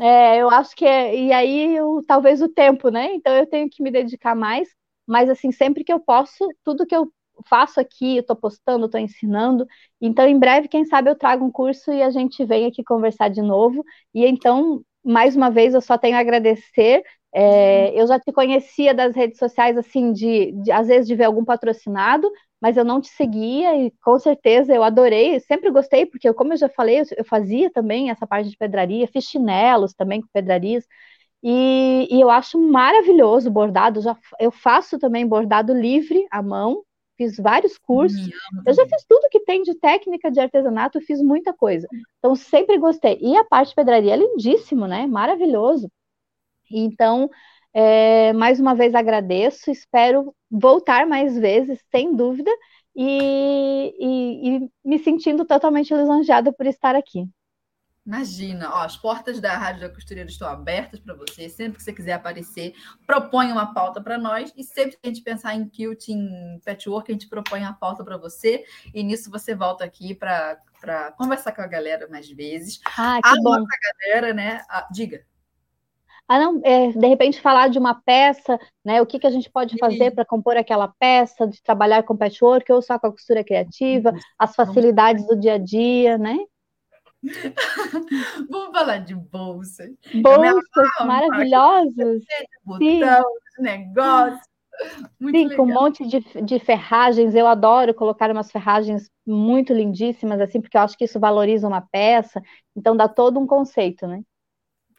é, é, eu acho que é, e aí eu, talvez o tempo, né? Então eu tenho que me dedicar mais, mas assim, sempre que eu posso, tudo que eu faço aqui, eu tô postando, tô ensinando. Então, em breve, quem sabe eu trago um curso e a gente vem aqui conversar de novo. E então, mais uma vez, eu só tenho a agradecer É, eu já te conhecia das redes sociais, assim, de, de, às vezes de ver algum patrocinado, mas eu não te seguia e com certeza eu adorei, sempre gostei, porque como eu já falei, eu, eu fazia também essa parte de pedraria, fiz chinelos também com pedrarias, e, e, eu acho maravilhoso o bordado, já, eu faço também bordado livre à mão, fiz vários cursos, eu já fiz tudo que tem de técnica de artesanato, fiz muita coisa, então sempre gostei, e a parte de pedraria é lindíssimo, né, maravilhoso, então, é, mais uma vez agradeço, espero voltar mais vezes, sem dúvida, e, e, e me sentindo totalmente lisonjeada por estar aqui. Imagina, ó, as portas da Rádio da Costureira estão abertas para você. Sempre que você quiser aparecer, propõe uma pauta para nós. E sempre que a gente pensar em quilt, em patchwork, a gente propõe a pauta para você. E nisso você volta aqui para conversar com a galera mais vezes. Ah, que a bom. nossa galera, né? A, diga ah, não, é, de repente falar de uma peça, né? O que, que a gente pode fazer para compor aquela peça, de trabalhar com patchwork ou só com a costura criativa, as facilidades do dia a dia, né? Vamos falar de bolsas. Bolsas maravilhosas. Botão, negócio. Muito Sim, legal. com um monte de, de ferragens. Eu adoro colocar umas ferragens muito lindíssimas, assim, porque eu acho que isso valoriza uma peça. Então dá todo um conceito, né?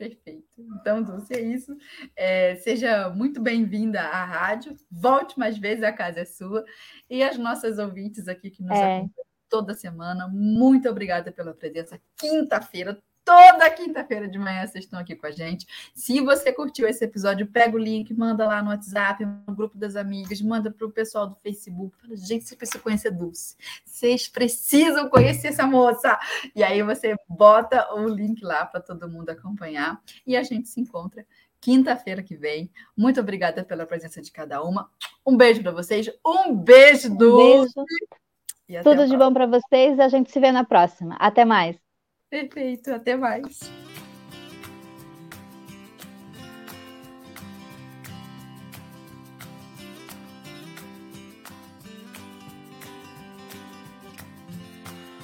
Perfeito. Então, Dulce, é isso. É, seja muito bem-vinda à rádio. Volte mais vezes, a casa é sua. E as nossas ouvintes aqui que nos é. acompanham toda semana, muito obrigada pela presença. Quinta-feira, Toda quinta-feira de manhã vocês estão aqui com a gente. Se você curtiu esse episódio, pega o link, manda lá no WhatsApp, no grupo das amigas, manda para o pessoal do Facebook. Fala, gente, vocês precisam conhecer Dulce. Vocês precisam conhecer essa moça. E aí você bota o link lá para todo mundo acompanhar. E a gente se encontra quinta-feira que vem. Muito obrigada pela presença de cada uma. Um beijo para vocês. Um beijo, Dulce. Um beijo. Tudo de bom para vocês. A gente se vê na próxima. Até mais. Perfeito, até mais.